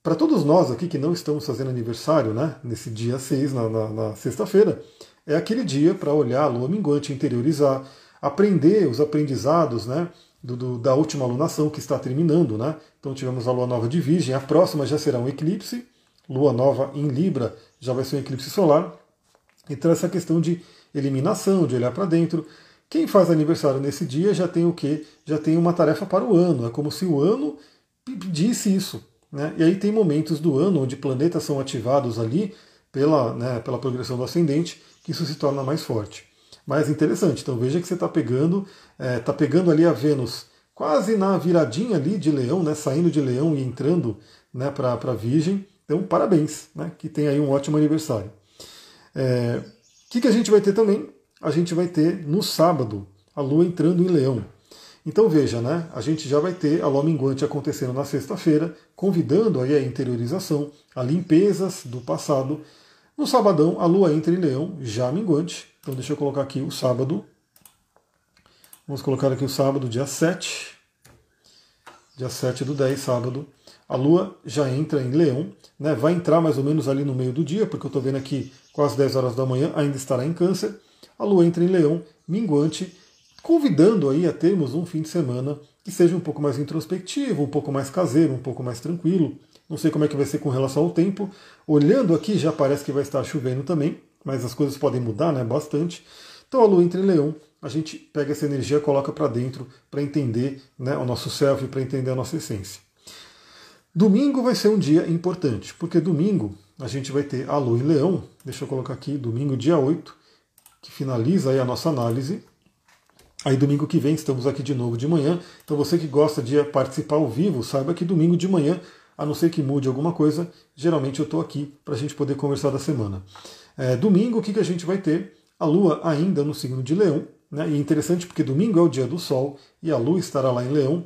para todos nós aqui que não estamos fazendo aniversário, né, nesse dia 6, na, na, na sexta-feira, é aquele dia para olhar a lua minguante, interiorizar, aprender os aprendizados né, do, do, da última alunação que está terminando. Né? Então tivemos a lua nova de Virgem, a próxima já será um eclipse, lua nova em Libra já vai ser um eclipse solar. Então essa questão de eliminação, de olhar para dentro. Quem faz aniversário nesse dia já tem o quê? Já tem uma tarefa para o ano. É como se o ano pedisse isso. Né? E aí tem momentos do ano onde planetas são ativados ali pela, né, pela progressão do ascendente, que isso se torna mais forte. Mas interessante, então veja que você está pegando, está é, tá pegando ali a Vênus quase na viradinha ali de leão, né, saindo de leão e entrando né, para a Virgem. Então, parabéns, né, que tem aí um ótimo aniversário. É, que, que a gente vai ter também? A gente vai ter no sábado a Lua entrando em leão. Então veja, né? A gente já vai ter a lua minguante acontecendo na sexta-feira, convidando aí a interiorização, a limpezas do passado. No sabadão, a lua entra em leão, já minguante. Então deixa eu colocar aqui o sábado. Vamos colocar aqui o sábado, dia 7. Dia 7 do 10, sábado. A lua já entra em leão, né? Vai entrar mais ou menos ali no meio do dia, porque eu estou vendo aqui quase 10 horas da manhã, ainda estará em câncer. A lua entra em leão, minguante convidando aí a termos um fim de semana que seja um pouco mais introspectivo, um pouco mais caseiro, um pouco mais tranquilo. Não sei como é que vai ser com relação ao tempo. Olhando aqui já parece que vai estar chovendo também, mas as coisas podem mudar, né, bastante. Então a lua entra em leão, a gente pega essa energia, coloca para dentro para entender né, o nosso self, para entender a nossa essência. Domingo vai ser um dia importante, porque domingo a gente vai ter a lua em leão, deixa eu colocar aqui, domingo dia 8, que finaliza aí a nossa análise, Aí domingo que vem estamos aqui de novo de manhã. Então você que gosta de participar ao vivo, saiba que domingo de manhã, a não ser que mude alguma coisa, geralmente eu estou aqui para a gente poder conversar da semana. É, domingo, o que, que a gente vai ter? A Lua ainda no signo de Leão. Né? E é interessante porque domingo é o dia do Sol e a Lua estará lá em Leão.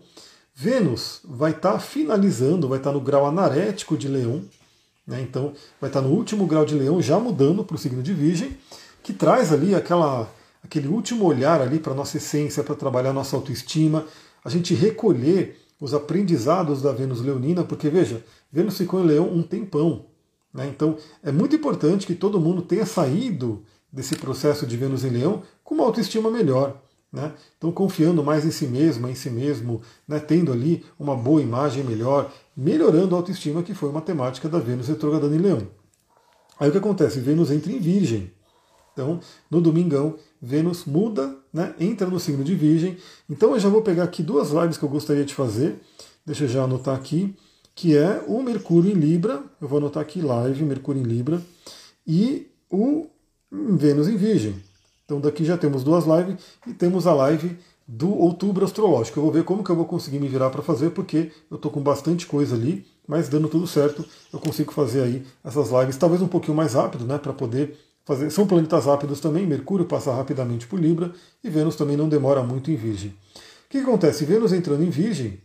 Vênus vai estar tá finalizando, vai estar tá no grau anarético de Leão. Né? Então vai estar no último grau de Leão, já mudando para o signo de Virgem, que traz ali aquela aquele último olhar ali para a nossa essência, para trabalhar nossa autoestima, a gente recolher os aprendizados da Vênus Leonina, porque veja, Vênus ficou em Leão um tempão. Né? Então é muito importante que todo mundo tenha saído desse processo de Vênus em Leão com uma autoestima melhor. Né? Então confiando mais em si mesmo, em si mesmo, né? tendo ali uma boa imagem melhor, melhorando a autoestima, que foi uma temática da Vênus retrogradando em Leão. Aí o que acontece? Vênus entra em Virgem. Então, no domingão, Vênus muda, né, entra no signo de Virgem. Então, eu já vou pegar aqui duas lives que eu gostaria de fazer. Deixa eu já anotar aqui, que é o Mercúrio em Libra. Eu vou anotar aqui live, Mercúrio em Libra. E o Vênus em Virgem. Então, daqui já temos duas lives e temos a live do outubro astrológico. Eu vou ver como que eu vou conseguir me virar para fazer, porque eu estou com bastante coisa ali, mas dando tudo certo, eu consigo fazer aí essas lives, talvez um pouquinho mais rápido, né, para poder fazer. São planetas rápidos também, Mercúrio passa rapidamente por Libra e Vênus também não demora muito em Virgem. O que acontece? Vênus entrando em Virgem,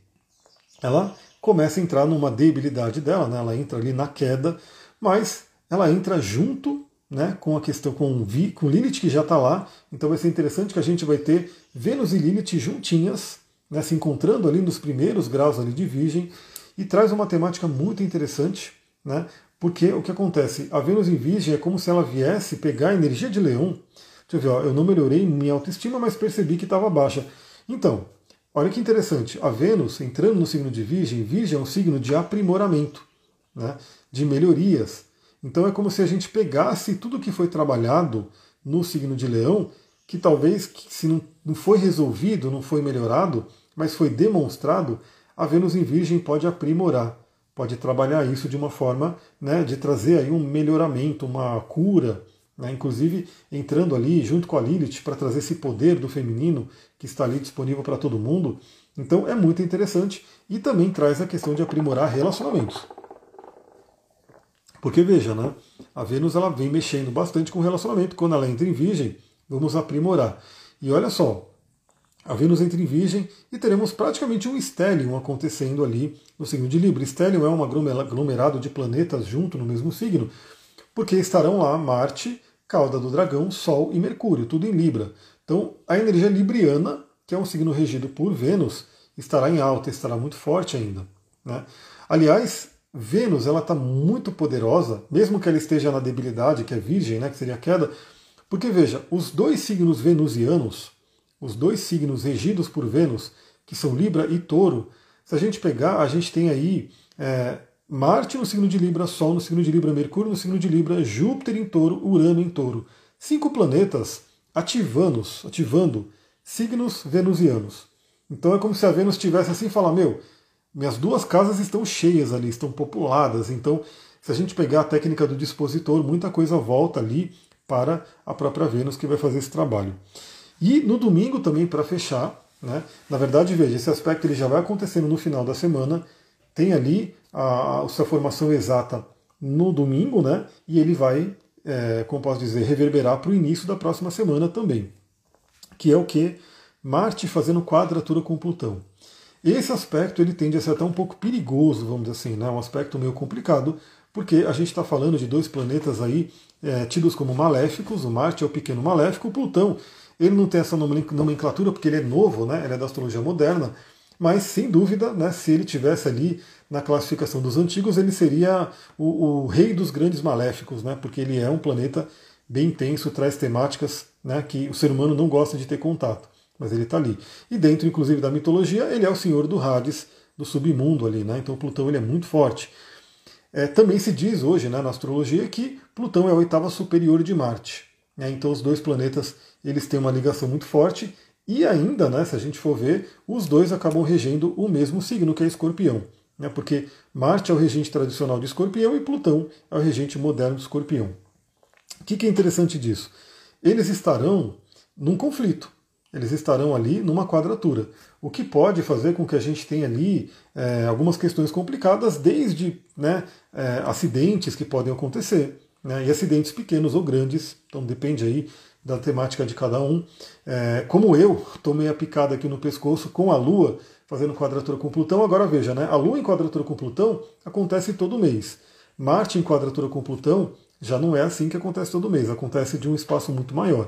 ela começa a entrar numa debilidade dela, né? ela entra ali na queda, mas ela entra junto né, com a questão com, Vi, com Lilith que já está lá, então vai ser interessante que a gente vai ter Vênus e Lilith juntinhas, né, se encontrando ali nos primeiros graus ali de Virgem, e traz uma temática muito interessante, né, porque o que acontece? A Vênus em Virgem é como se ela viesse pegar a energia de Leão. Deixa eu ver, ó, eu não melhorei minha autoestima, mas percebi que estava baixa. Então, olha que interessante, a Vênus entrando no signo de Virgem, Virgem é um signo de aprimoramento, né, de melhorias. Então é como se a gente pegasse tudo que foi trabalhado no signo de Leão, que talvez se não, não foi resolvido, não foi melhorado, mas foi demonstrado, a Vênus em Virgem pode aprimorar, pode trabalhar isso de uma forma né, de trazer aí um melhoramento, uma cura, né, inclusive entrando ali junto com a Lilith para trazer esse poder do feminino que está ali disponível para todo mundo. Então é muito interessante e também traz a questão de aprimorar relacionamentos. Porque veja, né? A Vênus ela vem mexendo bastante com o relacionamento. Quando ela entra em Virgem, vamos aprimorar. E olha só, a Vênus entra em Virgem e teremos praticamente um stellium acontecendo ali no signo de Libra. Stellium é um aglomerado de planetas junto no mesmo signo, porque estarão lá Marte, cauda do dragão, Sol e Mercúrio, tudo em Libra. Então, a energia libriana, que é um signo regido por Vênus, estará em alta, estará muito forte ainda. Né? Aliás, Vênus ela está muito poderosa, mesmo que ela esteja na debilidade, que é Virgem, né, que seria a queda, porque veja, os dois signos venusianos, os dois signos regidos por Vênus, que são Libra e Touro, se a gente pegar, a gente tem aí é, Marte no signo de Libra, Sol no signo de Libra, Mercúrio no signo de Libra, Júpiter em Touro, Urano em Touro. Cinco planetas ativando, ativando signos venusianos. Então é como se a Vênus tivesse assim falar, meu, minhas duas casas estão cheias ali, estão populadas. Então, se a gente pegar a técnica do dispositor, muita coisa volta ali para a própria Vênus que vai fazer esse trabalho. E no domingo também, para fechar, né, na verdade, veja, esse aspecto ele já vai acontecendo no final da semana, tem ali a, a sua formação exata no domingo, né, e ele vai, é, como posso dizer, reverberar para o início da próxima semana também, que é o que? Marte fazendo quadratura com Plutão. Esse aspecto ele tende a ser até um pouco perigoso, vamos dizer assim, né? um aspecto meio complicado, porque a gente está falando de dois planetas aí é, tidos como maléficos, o Marte é o pequeno maléfico, o Plutão ele não tem essa nomenclatura porque ele é novo, né? ele é da astrologia moderna, mas sem dúvida, né, se ele tivesse ali na classificação dos antigos, ele seria o, o rei dos grandes maléficos, né? porque ele é um planeta bem intenso, traz temáticas né, que o ser humano não gosta de ter contato mas ele está ali. E dentro, inclusive, da mitologia, ele é o senhor do Hades, do submundo ali, né? Então Plutão ele é muito forte. É, também se diz hoje né, na astrologia que Plutão é a oitava superior de Marte. Né? Então os dois planetas eles têm uma ligação muito forte e ainda, né, se a gente for ver, os dois acabam regendo o mesmo signo, que é Escorpião. Né? Porque Marte é o regente tradicional de Escorpião e Plutão é o regente moderno de Escorpião. O que, que é interessante disso? Eles estarão num conflito eles estarão ali numa quadratura, o que pode fazer com que a gente tenha ali é, algumas questões complicadas, desde né, é, acidentes que podem acontecer, né, e acidentes pequenos ou grandes, então depende aí da temática de cada um. É, como eu tomei a picada aqui no pescoço com a Lua fazendo quadratura com Plutão, agora veja, né, a Lua em quadratura com Plutão acontece todo mês. Marte em quadratura com Plutão já não é assim que acontece todo mês, acontece de um espaço muito maior.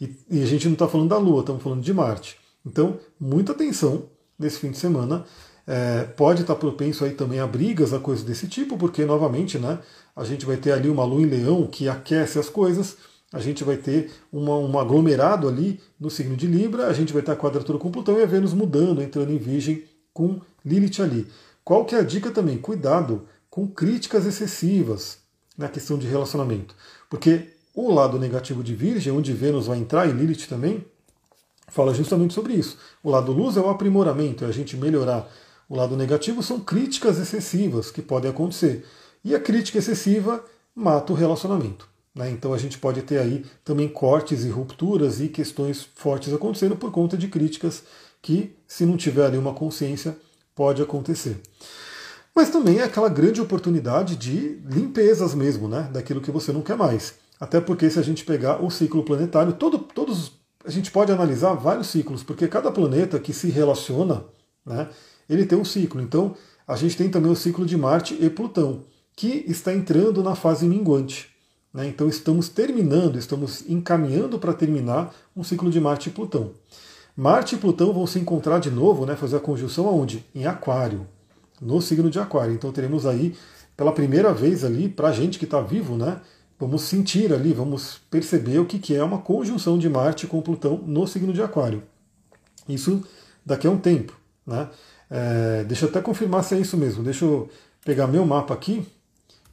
E, e a gente não está falando da Lua, estamos falando de Marte. Então, muita atenção nesse fim de semana. É, pode estar tá propenso aí também a brigas, a coisas desse tipo, porque novamente, né, a gente vai ter ali uma lua em leão que aquece as coisas, a gente vai ter uma, um aglomerado ali no signo de Libra, a gente vai ter a quadratura com Plutão e a Vênus mudando, entrando em Virgem com Lilith ali. Qual que é a dica também? Cuidado com críticas excessivas na questão de relacionamento, porque o lado negativo de Virgem, onde Vênus vai entrar e Lilith também, fala justamente sobre isso. O lado luz é o aprimoramento, é a gente melhorar. O lado negativo são críticas excessivas que podem acontecer. E a crítica excessiva mata o relacionamento. Né? Então a gente pode ter aí também cortes e rupturas e questões fortes acontecendo por conta de críticas que, se não tiver ali uma consciência, pode acontecer. Mas também é aquela grande oportunidade de limpezas mesmo, né? Daquilo que você não quer mais. Até porque se a gente pegar o ciclo planetário, todo, todos a gente pode analisar vários ciclos, porque cada planeta que se relaciona, né, ele tem um ciclo. Então, a gente tem também o ciclo de Marte e Plutão, que está entrando na fase minguante. Né? Então, estamos terminando, estamos encaminhando para terminar um ciclo de Marte e Plutão. Marte e Plutão vão se encontrar de novo, né, fazer a conjunção aonde? Em Aquário, no signo de Aquário. Então teremos aí, pela primeira vez ali, para a gente que está vivo, né, vamos sentir ali, vamos perceber o que, que é uma conjunção de Marte com Plutão no signo de Aquário. Isso daqui a um tempo. Né? É, deixa eu até confirmar se é isso mesmo. Deixa eu pegar meu mapa aqui,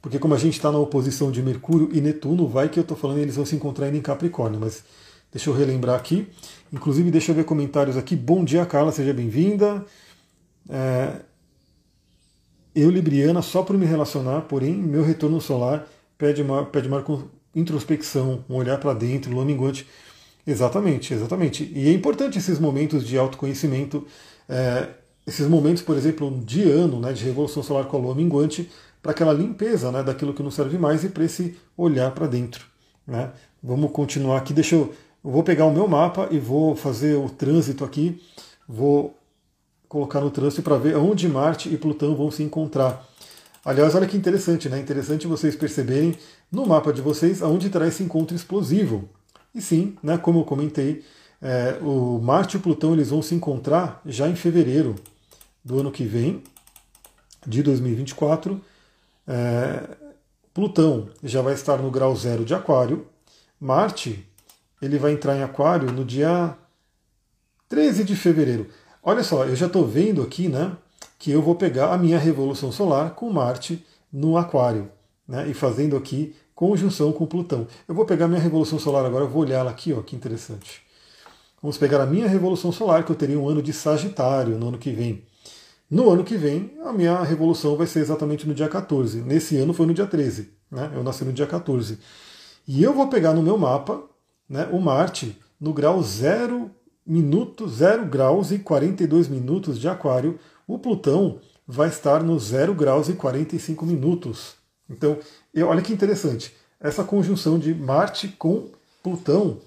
porque como a gente está na oposição de Mercúrio e Netuno, vai que eu estou falando eles vão se encontrar ainda em Capricórnio, mas deixa eu relembrar aqui. Inclusive, deixa eu ver comentários aqui. Bom dia, Carla, seja bem-vinda. É, eu, Libriana, só por me relacionar, porém, meu retorno solar pede, uma, pede uma introspecção, um olhar para dentro, lua minguante. Exatamente, exatamente. E é importante esses momentos de autoconhecimento, é, esses momentos, por exemplo, de ano, né, de revolução solar com a lua minguante, para aquela limpeza né, daquilo que não serve mais e para esse olhar para dentro. Né? Vamos continuar aqui. Deixa eu, eu vou pegar o meu mapa e vou fazer o trânsito aqui. Vou colocar no trânsito para ver onde Marte e Plutão vão se encontrar. Aliás, olha que interessante, né? Interessante vocês perceberem no mapa de vocês aonde estará esse encontro explosivo. E sim, né, como eu comentei, é, o Marte e o Plutão eles vão se encontrar já em fevereiro do ano que vem, de 2024. É, Plutão já vai estar no grau zero de Aquário. Marte ele vai entrar em Aquário no dia 13 de fevereiro. Olha só, eu já estou vendo aqui, né, que eu vou pegar a minha revolução solar com Marte no Aquário, né, e fazendo aqui conjunção com Plutão. Eu vou pegar a minha revolução solar agora, eu vou olhar ela aqui, ó, que interessante. Vamos pegar a minha revolução solar, que eu teria um ano de Sagitário no ano que vem. No ano que vem, a minha revolução vai ser exatamente no dia 14. Nesse ano foi no dia 13. Né? Eu nasci no dia 14. E eu vou pegar no meu mapa né, o Marte no grau 0 minutos, 0 graus e 42 minutos de Aquário. O Plutão vai estar no 0 graus e 45 minutos. Então, eu, olha que interessante. Essa conjunção de Marte com Plutão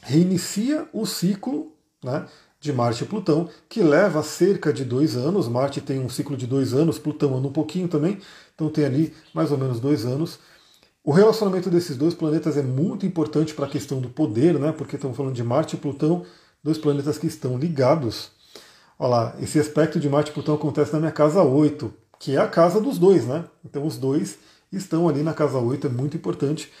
reinicia o ciclo né, de Marte e Plutão, que leva cerca de dois anos. Marte tem um ciclo de dois anos, Plutão anda um pouquinho também, então tem ali mais ou menos dois anos. O relacionamento desses dois planetas é muito importante para a questão do poder, né? porque estamos falando de Marte e Plutão, dois planetas que estão ligados. Olha lá, esse aspecto de Marte e Plutão acontece na minha casa 8, que é a casa dos dois, né? Então os dois estão ali na casa 8, é muito importante.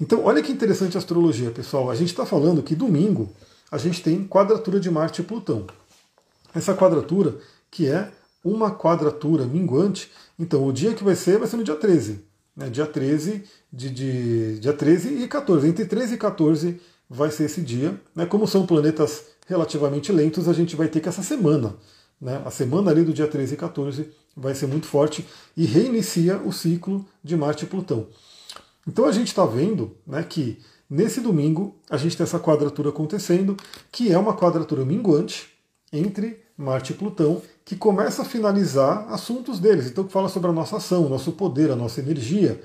Então, olha que interessante a astrologia, pessoal. A gente está falando que domingo a gente tem quadratura de Marte e Plutão. Essa quadratura, que é uma quadratura minguante, então o dia que vai ser vai ser no dia 13. Né? Dia 13 de, de dia 13 e 14. Entre 13 e 14 vai ser esse dia. Né? Como são planetas relativamente lentos, a gente vai ter que essa semana. Né? A semana ali do dia 13 e 14 vai ser muito forte e reinicia o ciclo de Marte e Plutão. Então a gente está vendo né, que Nesse domingo, a gente tem essa quadratura acontecendo, que é uma quadratura minguante entre Marte e Plutão, que começa a finalizar assuntos deles. Então, que fala sobre a nossa ação, o nosso poder, a nossa energia.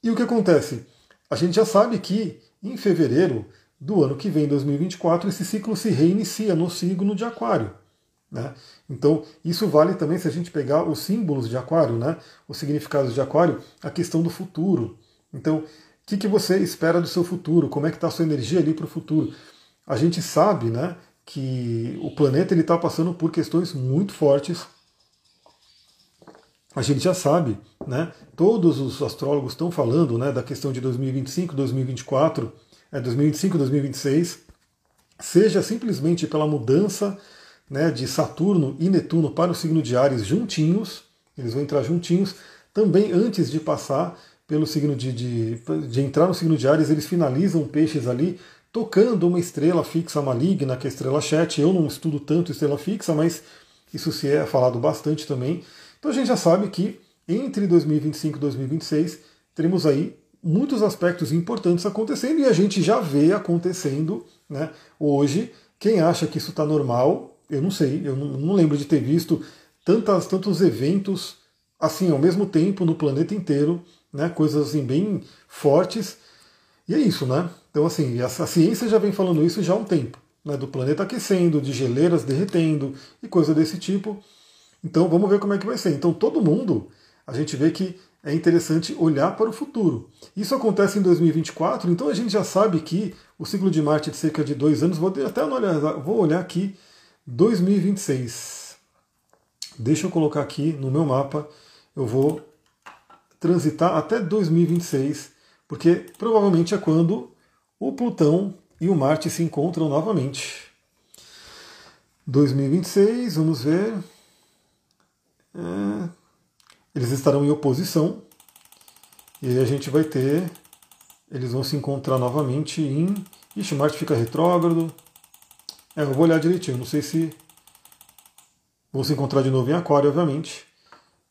E o que acontece? A gente já sabe que em fevereiro do ano que vem, 2024, esse ciclo se reinicia no signo de Aquário. Né? Então, isso vale também se a gente pegar os símbolos de Aquário, né? os significados de Aquário, a questão do futuro. Então, o que, que você espera do seu futuro? Como é que está a sua energia ali para o futuro? A gente sabe né, que o planeta está passando por questões muito fortes. A gente já sabe, né, todos os astrólogos estão falando né, da questão de 2025, 2024, é, 2025, 2026, seja simplesmente pela mudança né, de Saturno e Netuno para o signo de Ares juntinhos, eles vão entrar juntinhos, também antes de passar pelo signo de, de, de entrar no signo de Ares, eles finalizam peixes ali, tocando uma estrela fixa maligna, que é a estrela Chet. Eu não estudo tanto estrela fixa, mas isso se é falado bastante também. Então a gente já sabe que entre 2025 e 2026 teremos aí muitos aspectos importantes acontecendo e a gente já vê acontecendo né, hoje. Quem acha que isso está normal, eu não sei, eu não, lembro de ter visto tantas, tantos eventos assim ao mesmo tempo no planeta inteiro né, coisas assim bem fortes. E é isso, né? Então, assim, a, a ciência já vem falando isso já há um tempo, né, do planeta aquecendo, de geleiras derretendo e coisa desse tipo. Então vamos ver como é que vai ser. Então todo mundo, a gente vê que é interessante olhar para o futuro. Isso acontece em 2024, então a gente já sabe que o ciclo de Marte de cerca de dois anos. Vou até olhar, vou olhar aqui 2026. Deixa eu colocar aqui no meu mapa. Eu vou transitar até 2026, porque provavelmente é quando o Plutão e o Marte se encontram novamente. 2026, vamos ver. É, eles estarão em oposição e a gente vai ter. Eles vão se encontrar novamente em. Ixi, Marte fica retrógrado. É, eu vou olhar direitinho, não sei se. Vão se encontrar de novo em Aquário, obviamente.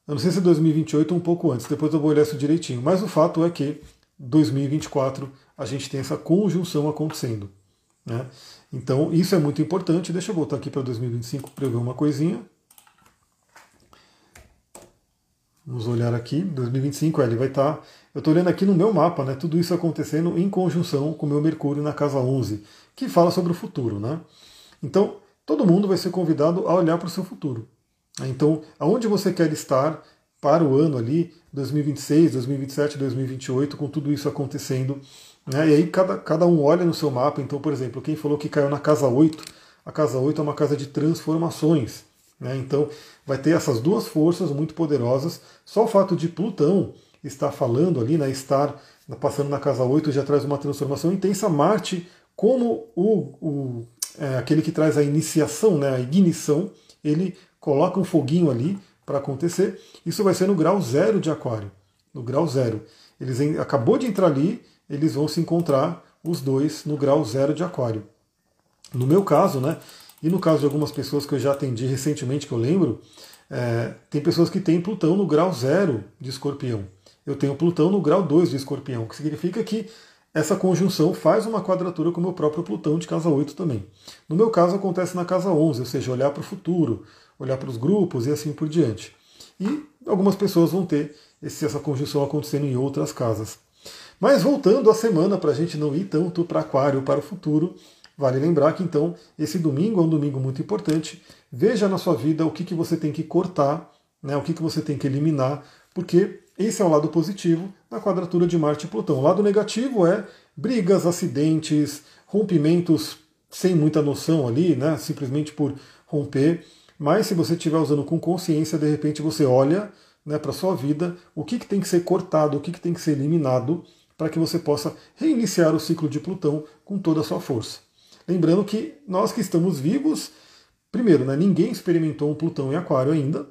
Eu não sei se é 2028 ou um pouco antes, depois eu vou olhar isso direitinho. Mas o fato é que 2024 a gente tem essa conjunção acontecendo. Né? Então isso é muito importante. Deixa eu voltar aqui para 2025 para eu ver uma coisinha. Vamos olhar aqui, 2025 ele vai estar. Tá, eu estou olhando aqui no meu mapa, né? Tudo isso acontecendo em conjunção com o meu Mercúrio na casa 11, que fala sobre o futuro, né? Então, todo mundo vai ser convidado a olhar para o seu futuro. Então, aonde você quer estar para o ano ali, 2026, 2027, 2028, com tudo isso acontecendo. Né? E aí cada, cada um olha no seu mapa. Então, por exemplo, quem falou que caiu na casa 8, a casa 8 é uma casa de transformações. Né? Então, vai ter essas duas forças muito poderosas. Só o fato de Plutão estar falando ali, né, estar passando na casa 8 já traz uma transformação intensa. Marte, como o, o é, aquele que traz a iniciação, né, a ignição, ele coloca um foguinho ali para acontecer. Isso vai ser no grau zero de Aquário. No grau zero. Eles acabou de entrar ali, eles vão se encontrar os dois no grau zero de Aquário. No meu caso, né? E no caso de algumas pessoas que eu já atendi recentemente, que eu lembro, é, tem pessoas que têm Plutão no grau zero de Escorpião. Eu tenho Plutão no grau 2 de Escorpião, que significa que essa conjunção faz uma quadratura com o meu próprio Plutão de casa 8 também. No meu caso, acontece na casa 11, ou seja, olhar para o futuro, olhar para os grupos e assim por diante. E algumas pessoas vão ter esse, essa conjunção acontecendo em outras casas. Mas voltando à semana, para a gente não ir tanto para Aquário, para o futuro, vale lembrar que então esse domingo é um domingo muito importante. Veja na sua vida o que, que você tem que cortar, né, o que, que você tem que eliminar, porque esse é o lado positivo da quadratura de Marte e Plutão. O lado negativo é brigas, acidentes, rompimentos sem muita noção ali, né, simplesmente por romper. Mas se você estiver usando com consciência, de repente você olha né, para a sua vida, o que, que tem que ser cortado, o que, que tem que ser eliminado, para que você possa reiniciar o ciclo de Plutão com toda a sua força. Lembrando que nós que estamos vivos, primeiro, né, ninguém experimentou um Plutão em Aquário ainda,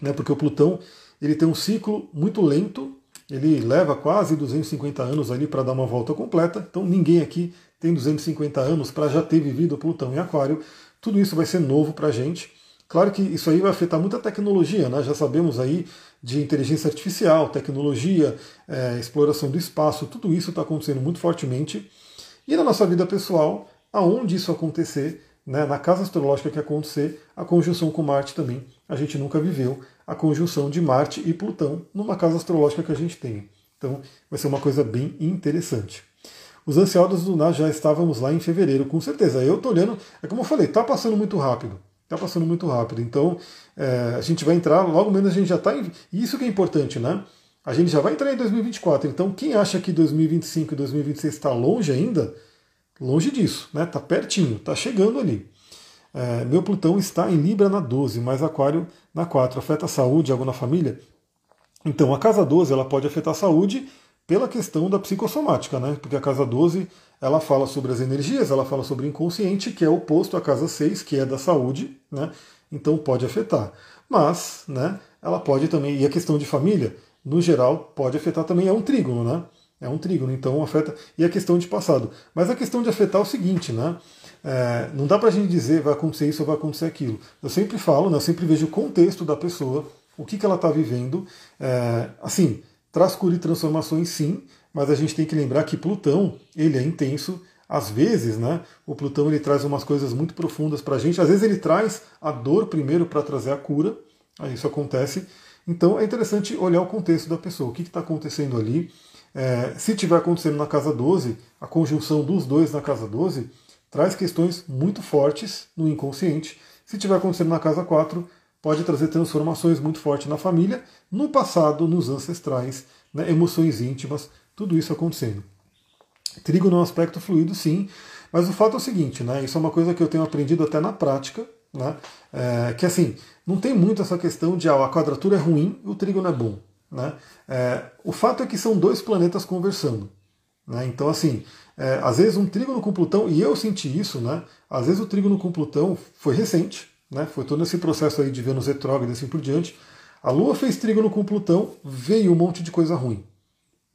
né, porque o Plutão ele tem um ciclo muito lento, ele leva quase 250 anos ali para dar uma volta completa, então ninguém aqui tem 250 anos para já ter vivido Plutão em Aquário. Tudo isso vai ser novo para a gente. Claro que isso aí vai afetar muita tecnologia, né? já sabemos aí de inteligência artificial, tecnologia, é, exploração do espaço, tudo isso está acontecendo muito fortemente. E na nossa vida pessoal, aonde isso acontecer, né, na casa astrológica que acontecer, a conjunção com Marte também, a gente nunca viveu a conjunção de Marte e Plutão numa casa astrológica que a gente tem. Então vai ser uma coisa bem interessante. Os ansiosos do NAS já estávamos lá em fevereiro, com certeza. Eu estou olhando, é como eu falei, está passando muito rápido. Está passando muito rápido. Então, é, a gente vai entrar, logo menos a gente já está. Em... Isso que é importante, né? A gente já vai entrar em 2024. Então, quem acha que 2025 e 2026 está longe ainda, longe disso, né? Está pertinho, está chegando ali. É, meu Plutão está em Libra na 12, mas Aquário na 4. Afeta a saúde, algo na família? Então, a casa 12 ela pode afetar a saúde pela questão da psicossomática, né? Porque a casa 12 ela fala sobre as energias, ela fala sobre o inconsciente, que é oposto à casa 6, que é da saúde, né? Então pode afetar. Mas, né, ela pode também, e a questão de família, no geral, pode afetar também, é um trígono, né? É um trígono, então afeta. E a questão de passado. Mas a questão de afetar é o seguinte, né? É, não dá para a gente dizer vai acontecer isso ou vai acontecer aquilo. Eu sempre falo, né, eu sempre vejo o contexto da pessoa, o que, que ela está vivendo. É, assim, traz cura e transformações sim, mas a gente tem que lembrar que Plutão, ele é intenso, às vezes, né, o Plutão ele traz umas coisas muito profundas para a gente, às vezes ele traz a dor primeiro para trazer a cura, isso acontece, então é interessante olhar o contexto da pessoa, o que está acontecendo ali, é, se estiver acontecendo na casa 12, a conjunção dos dois na casa 12 traz questões muito fortes no inconsciente, se estiver acontecendo na casa 4, pode trazer transformações muito fortes na família, no passado, nos ancestrais, né, emoções íntimas, tudo isso acontecendo. Trigo no aspecto fluido, sim, mas o fato é o seguinte, né, isso é uma coisa que eu tenho aprendido até na prática, né, é, que assim, não tem muito essa questão de ah, a quadratura é ruim e o trigo não é bom. Né? É, o fato é que são dois planetas conversando. Né? Então, assim, é, às vezes um trígono com Plutão, e eu senti isso, né? às vezes o trígono com Plutão foi recente, né? foi todo esse processo aí de Vênus retrógrado e assim por diante. A Lua fez trígono com Plutão, veio um monte de coisa ruim.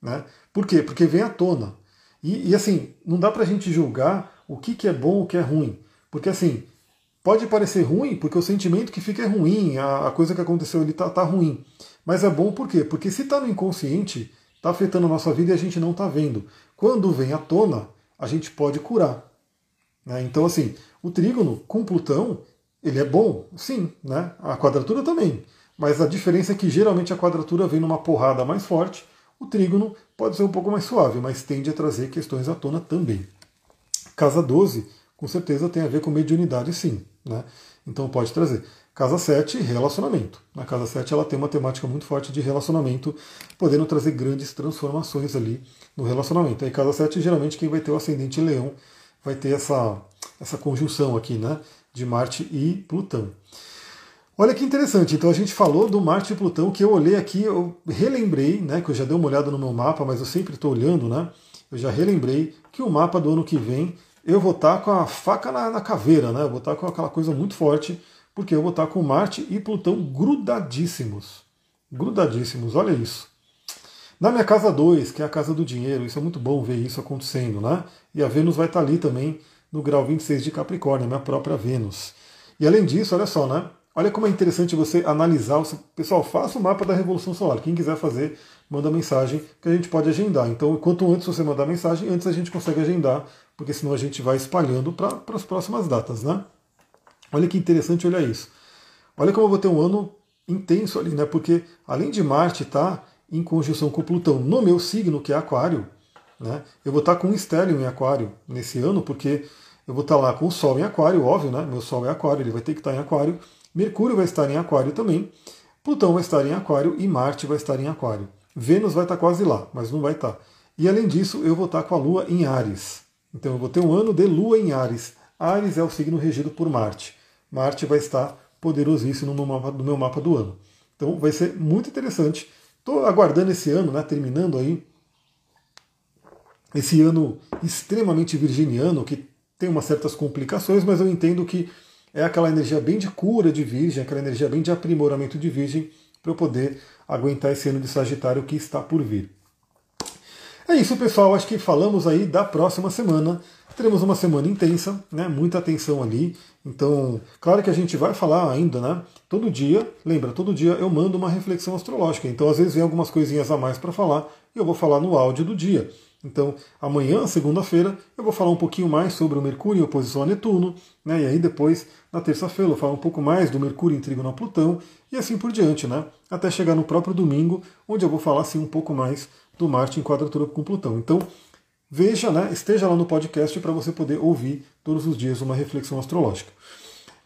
Né? Por quê? Porque vem à tona. E, e assim, não dá para a gente julgar o que, que é bom o que é ruim. Porque assim, pode parecer ruim, porque o sentimento que fica é ruim, a, a coisa que aconteceu ali está tá ruim. Mas é bom por quê? Porque se está no inconsciente, está afetando a nossa vida e a gente não está vendo. Quando vem à tona, a gente pode curar. Né? Então, assim, o trígono com Plutão, ele é bom, sim, né? a quadratura também. Mas a diferença é que geralmente a quadratura vem numa porrada mais forte, o trígono pode ser um pouco mais suave, mas tende a trazer questões à tona também. Casa 12, com certeza tem a ver com mediunidade, sim. Né? Então pode trazer. Casa 7, relacionamento. Na casa 7 ela tem uma temática muito forte de relacionamento, podendo trazer grandes transformações ali no relacionamento. Aí casa 7, geralmente quem vai ter o ascendente leão vai ter essa, essa conjunção aqui, né? De Marte e Plutão. Olha que interessante, então a gente falou do Marte e Plutão, que eu olhei aqui, eu relembrei, né? Que eu já dei uma olhada no meu mapa, mas eu sempre estou olhando, né? Eu já relembrei que o mapa do ano que vem eu vou estar com a faca na, na caveira, né? Eu vou estar com aquela coisa muito forte porque eu vou estar com Marte e Plutão grudadíssimos. Grudadíssimos, olha isso. Na minha casa 2, que é a casa do dinheiro, isso é muito bom ver isso acontecendo, né? E a Vênus vai estar ali também no grau 26 de Capricórnio, minha própria Vênus. E além disso, olha só, né? Olha como é interessante você analisar. Pessoal, faça o mapa da Revolução Solar. Quem quiser fazer, manda mensagem que a gente pode agendar. Então, quanto antes você mandar mensagem, antes a gente consegue agendar, porque senão a gente vai espalhando para as próximas datas, né? Olha que interessante olhar isso. Olha como eu vou ter um ano intenso ali, né? Porque além de Marte estar tá em conjunção com Plutão no meu signo, que é Aquário, né? Eu vou estar tá com um estélio em Aquário nesse ano, porque eu vou estar tá lá com o Sol em Aquário, óbvio, né? Meu Sol é Aquário, ele vai ter que estar em Aquário. Mercúrio vai estar em Aquário também. Plutão vai estar em Aquário e Marte vai estar em Aquário. Vênus vai estar quase lá, mas não vai estar. E além disso, eu vou estar com a Lua em Ares. Então eu vou ter um ano de Lua em Ares. Ares é o signo regido por Marte. Marte vai estar poderosíssimo no meu mapa, no meu mapa do ano. Então vai ser muito interessante. Estou aguardando esse ano, né, terminando aí esse ano extremamente virginiano, que tem umas certas complicações, mas eu entendo que é aquela energia bem de cura de virgem, aquela energia bem de aprimoramento de virgem, para eu poder aguentar esse ano de Sagitário que está por vir. É isso, pessoal. Acho que falamos aí da próxima semana. Teremos uma semana intensa, né? Muita atenção ali. Então, claro que a gente vai falar ainda, né? Todo dia, lembra, todo dia eu mando uma reflexão astrológica. Então, às vezes vem algumas coisinhas a mais para falar e eu vou falar no áudio do dia. Então, amanhã, segunda-feira, eu vou falar um pouquinho mais sobre o Mercúrio em oposição a Netuno, né? E aí depois, na terça-feira, eu falo um pouco mais do Mercúrio em trígono a Plutão e assim por diante, né? Até chegar no próprio domingo, onde eu vou falar assim um pouco mais do Marte em quadratura com Plutão. Então, veja, né, esteja lá no podcast para você poder ouvir todos os dias uma reflexão astrológica.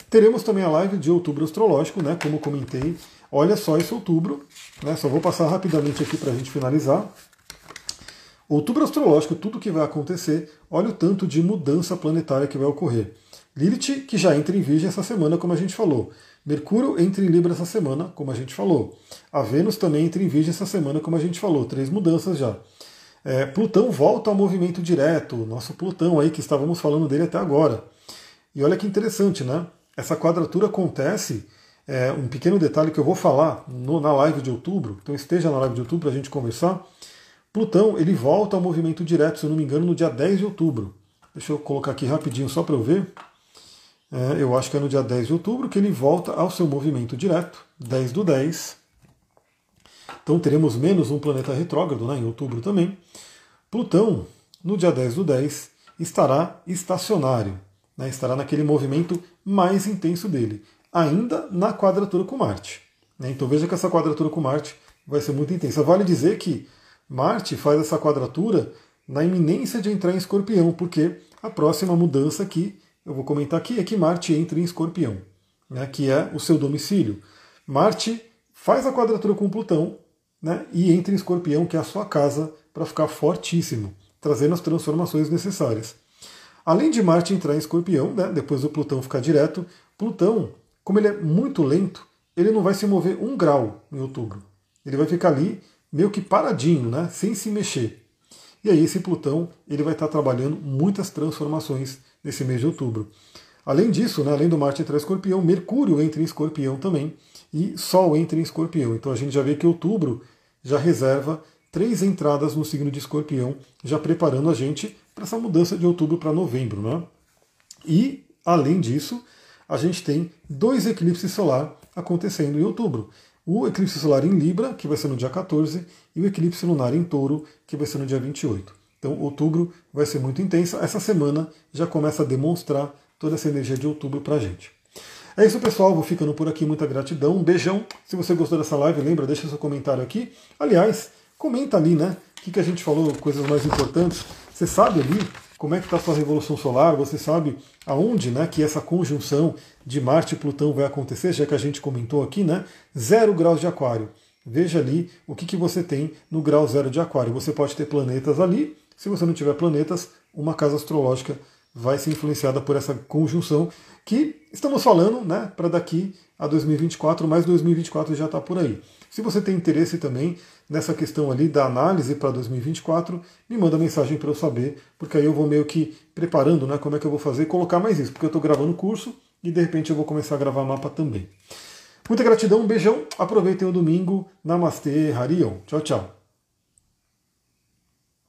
Teremos também a live de outubro astrológico, né, como comentei. Olha só esse outubro, né, só vou passar rapidamente aqui para a gente finalizar. Outubro astrológico, tudo que vai acontecer, olha o tanto de mudança planetária que vai ocorrer. Lilith, que já entra em Virgem essa semana, como a gente falou. Mercúrio entra em Libra essa semana, como a gente falou. A Vênus também entra em Virgem essa semana, como a gente falou. Três mudanças já. É, Plutão volta ao movimento direto, nosso Plutão aí que estávamos falando dele até agora. E olha que interessante, né? Essa quadratura acontece, é, um pequeno detalhe que eu vou falar no, na live de outubro, então esteja na live de outubro para a gente conversar. Plutão ele volta ao movimento direto, se eu não me engano, no dia 10 de outubro. Deixa eu colocar aqui rapidinho só para eu ver. É, eu acho que é no dia 10 de outubro que ele volta ao seu movimento direto, 10 do 10. Então teremos menos um planeta retrógrado né, em outubro também. Plutão, no dia 10 do 10, estará estacionário, né, estará naquele movimento mais intenso dele, ainda na quadratura com Marte. Né, então veja que essa quadratura com Marte vai ser muito intensa. Vale dizer que Marte faz essa quadratura na iminência de entrar em escorpião, porque a próxima mudança aqui, eu vou comentar aqui, é que Marte entra em escorpião. né, que é o seu domicílio. Marte faz a quadratura com Plutão né, e entra em Escorpião, que é a sua casa, para ficar fortíssimo, trazendo as transformações necessárias. Além de Marte entrar em Escorpião, né, depois do Plutão ficar direto, Plutão, como ele é muito lento, ele não vai se mover um grau em outubro. Ele vai ficar ali meio que paradinho, né, sem se mexer. E aí esse Plutão ele vai estar trabalhando muitas transformações nesse mês de outubro. Além disso, né, além do Marte entrar em Escorpião, Mercúrio entra em Escorpião também e Sol entra em Escorpião. Então a gente já vê que outubro já reserva três entradas no signo de Escorpião, já preparando a gente para essa mudança de outubro para novembro. Né? E, além disso, a gente tem dois eclipses solar acontecendo em outubro. O eclipse solar em Libra, que vai ser no dia 14, e o eclipse lunar em Touro, que vai ser no dia 28. Então, outubro vai ser muito intensa. Essa semana já começa a demonstrar toda essa energia de outubro para a gente. É isso, pessoal. Vou ficando por aqui. Muita gratidão. Um beijão. Se você gostou dessa live, lembra, deixa seu comentário aqui. Aliás, comenta ali, né? O que, que a gente falou, coisas mais importantes. Você sabe ali como é que está a sua revolução solar, você sabe aonde né, que essa conjunção de Marte e Plutão vai acontecer, já que a gente comentou aqui, né? Zero graus de aquário. Veja ali o que, que você tem no grau zero de aquário. Você pode ter planetas ali. Se você não tiver planetas, uma casa astrológica vai ser influenciada por essa conjunção que estamos falando né, para daqui a 2024, mas 2024 já está por aí. Se você tem interesse também nessa questão ali da análise para 2024, me manda mensagem para eu saber, porque aí eu vou meio que preparando né, como é que eu vou fazer colocar mais isso, porque eu estou gravando o curso e de repente eu vou começar a gravar mapa também. Muita gratidão, um beijão, aproveitem o domingo, Namastê, Harion. Tchau, tchau.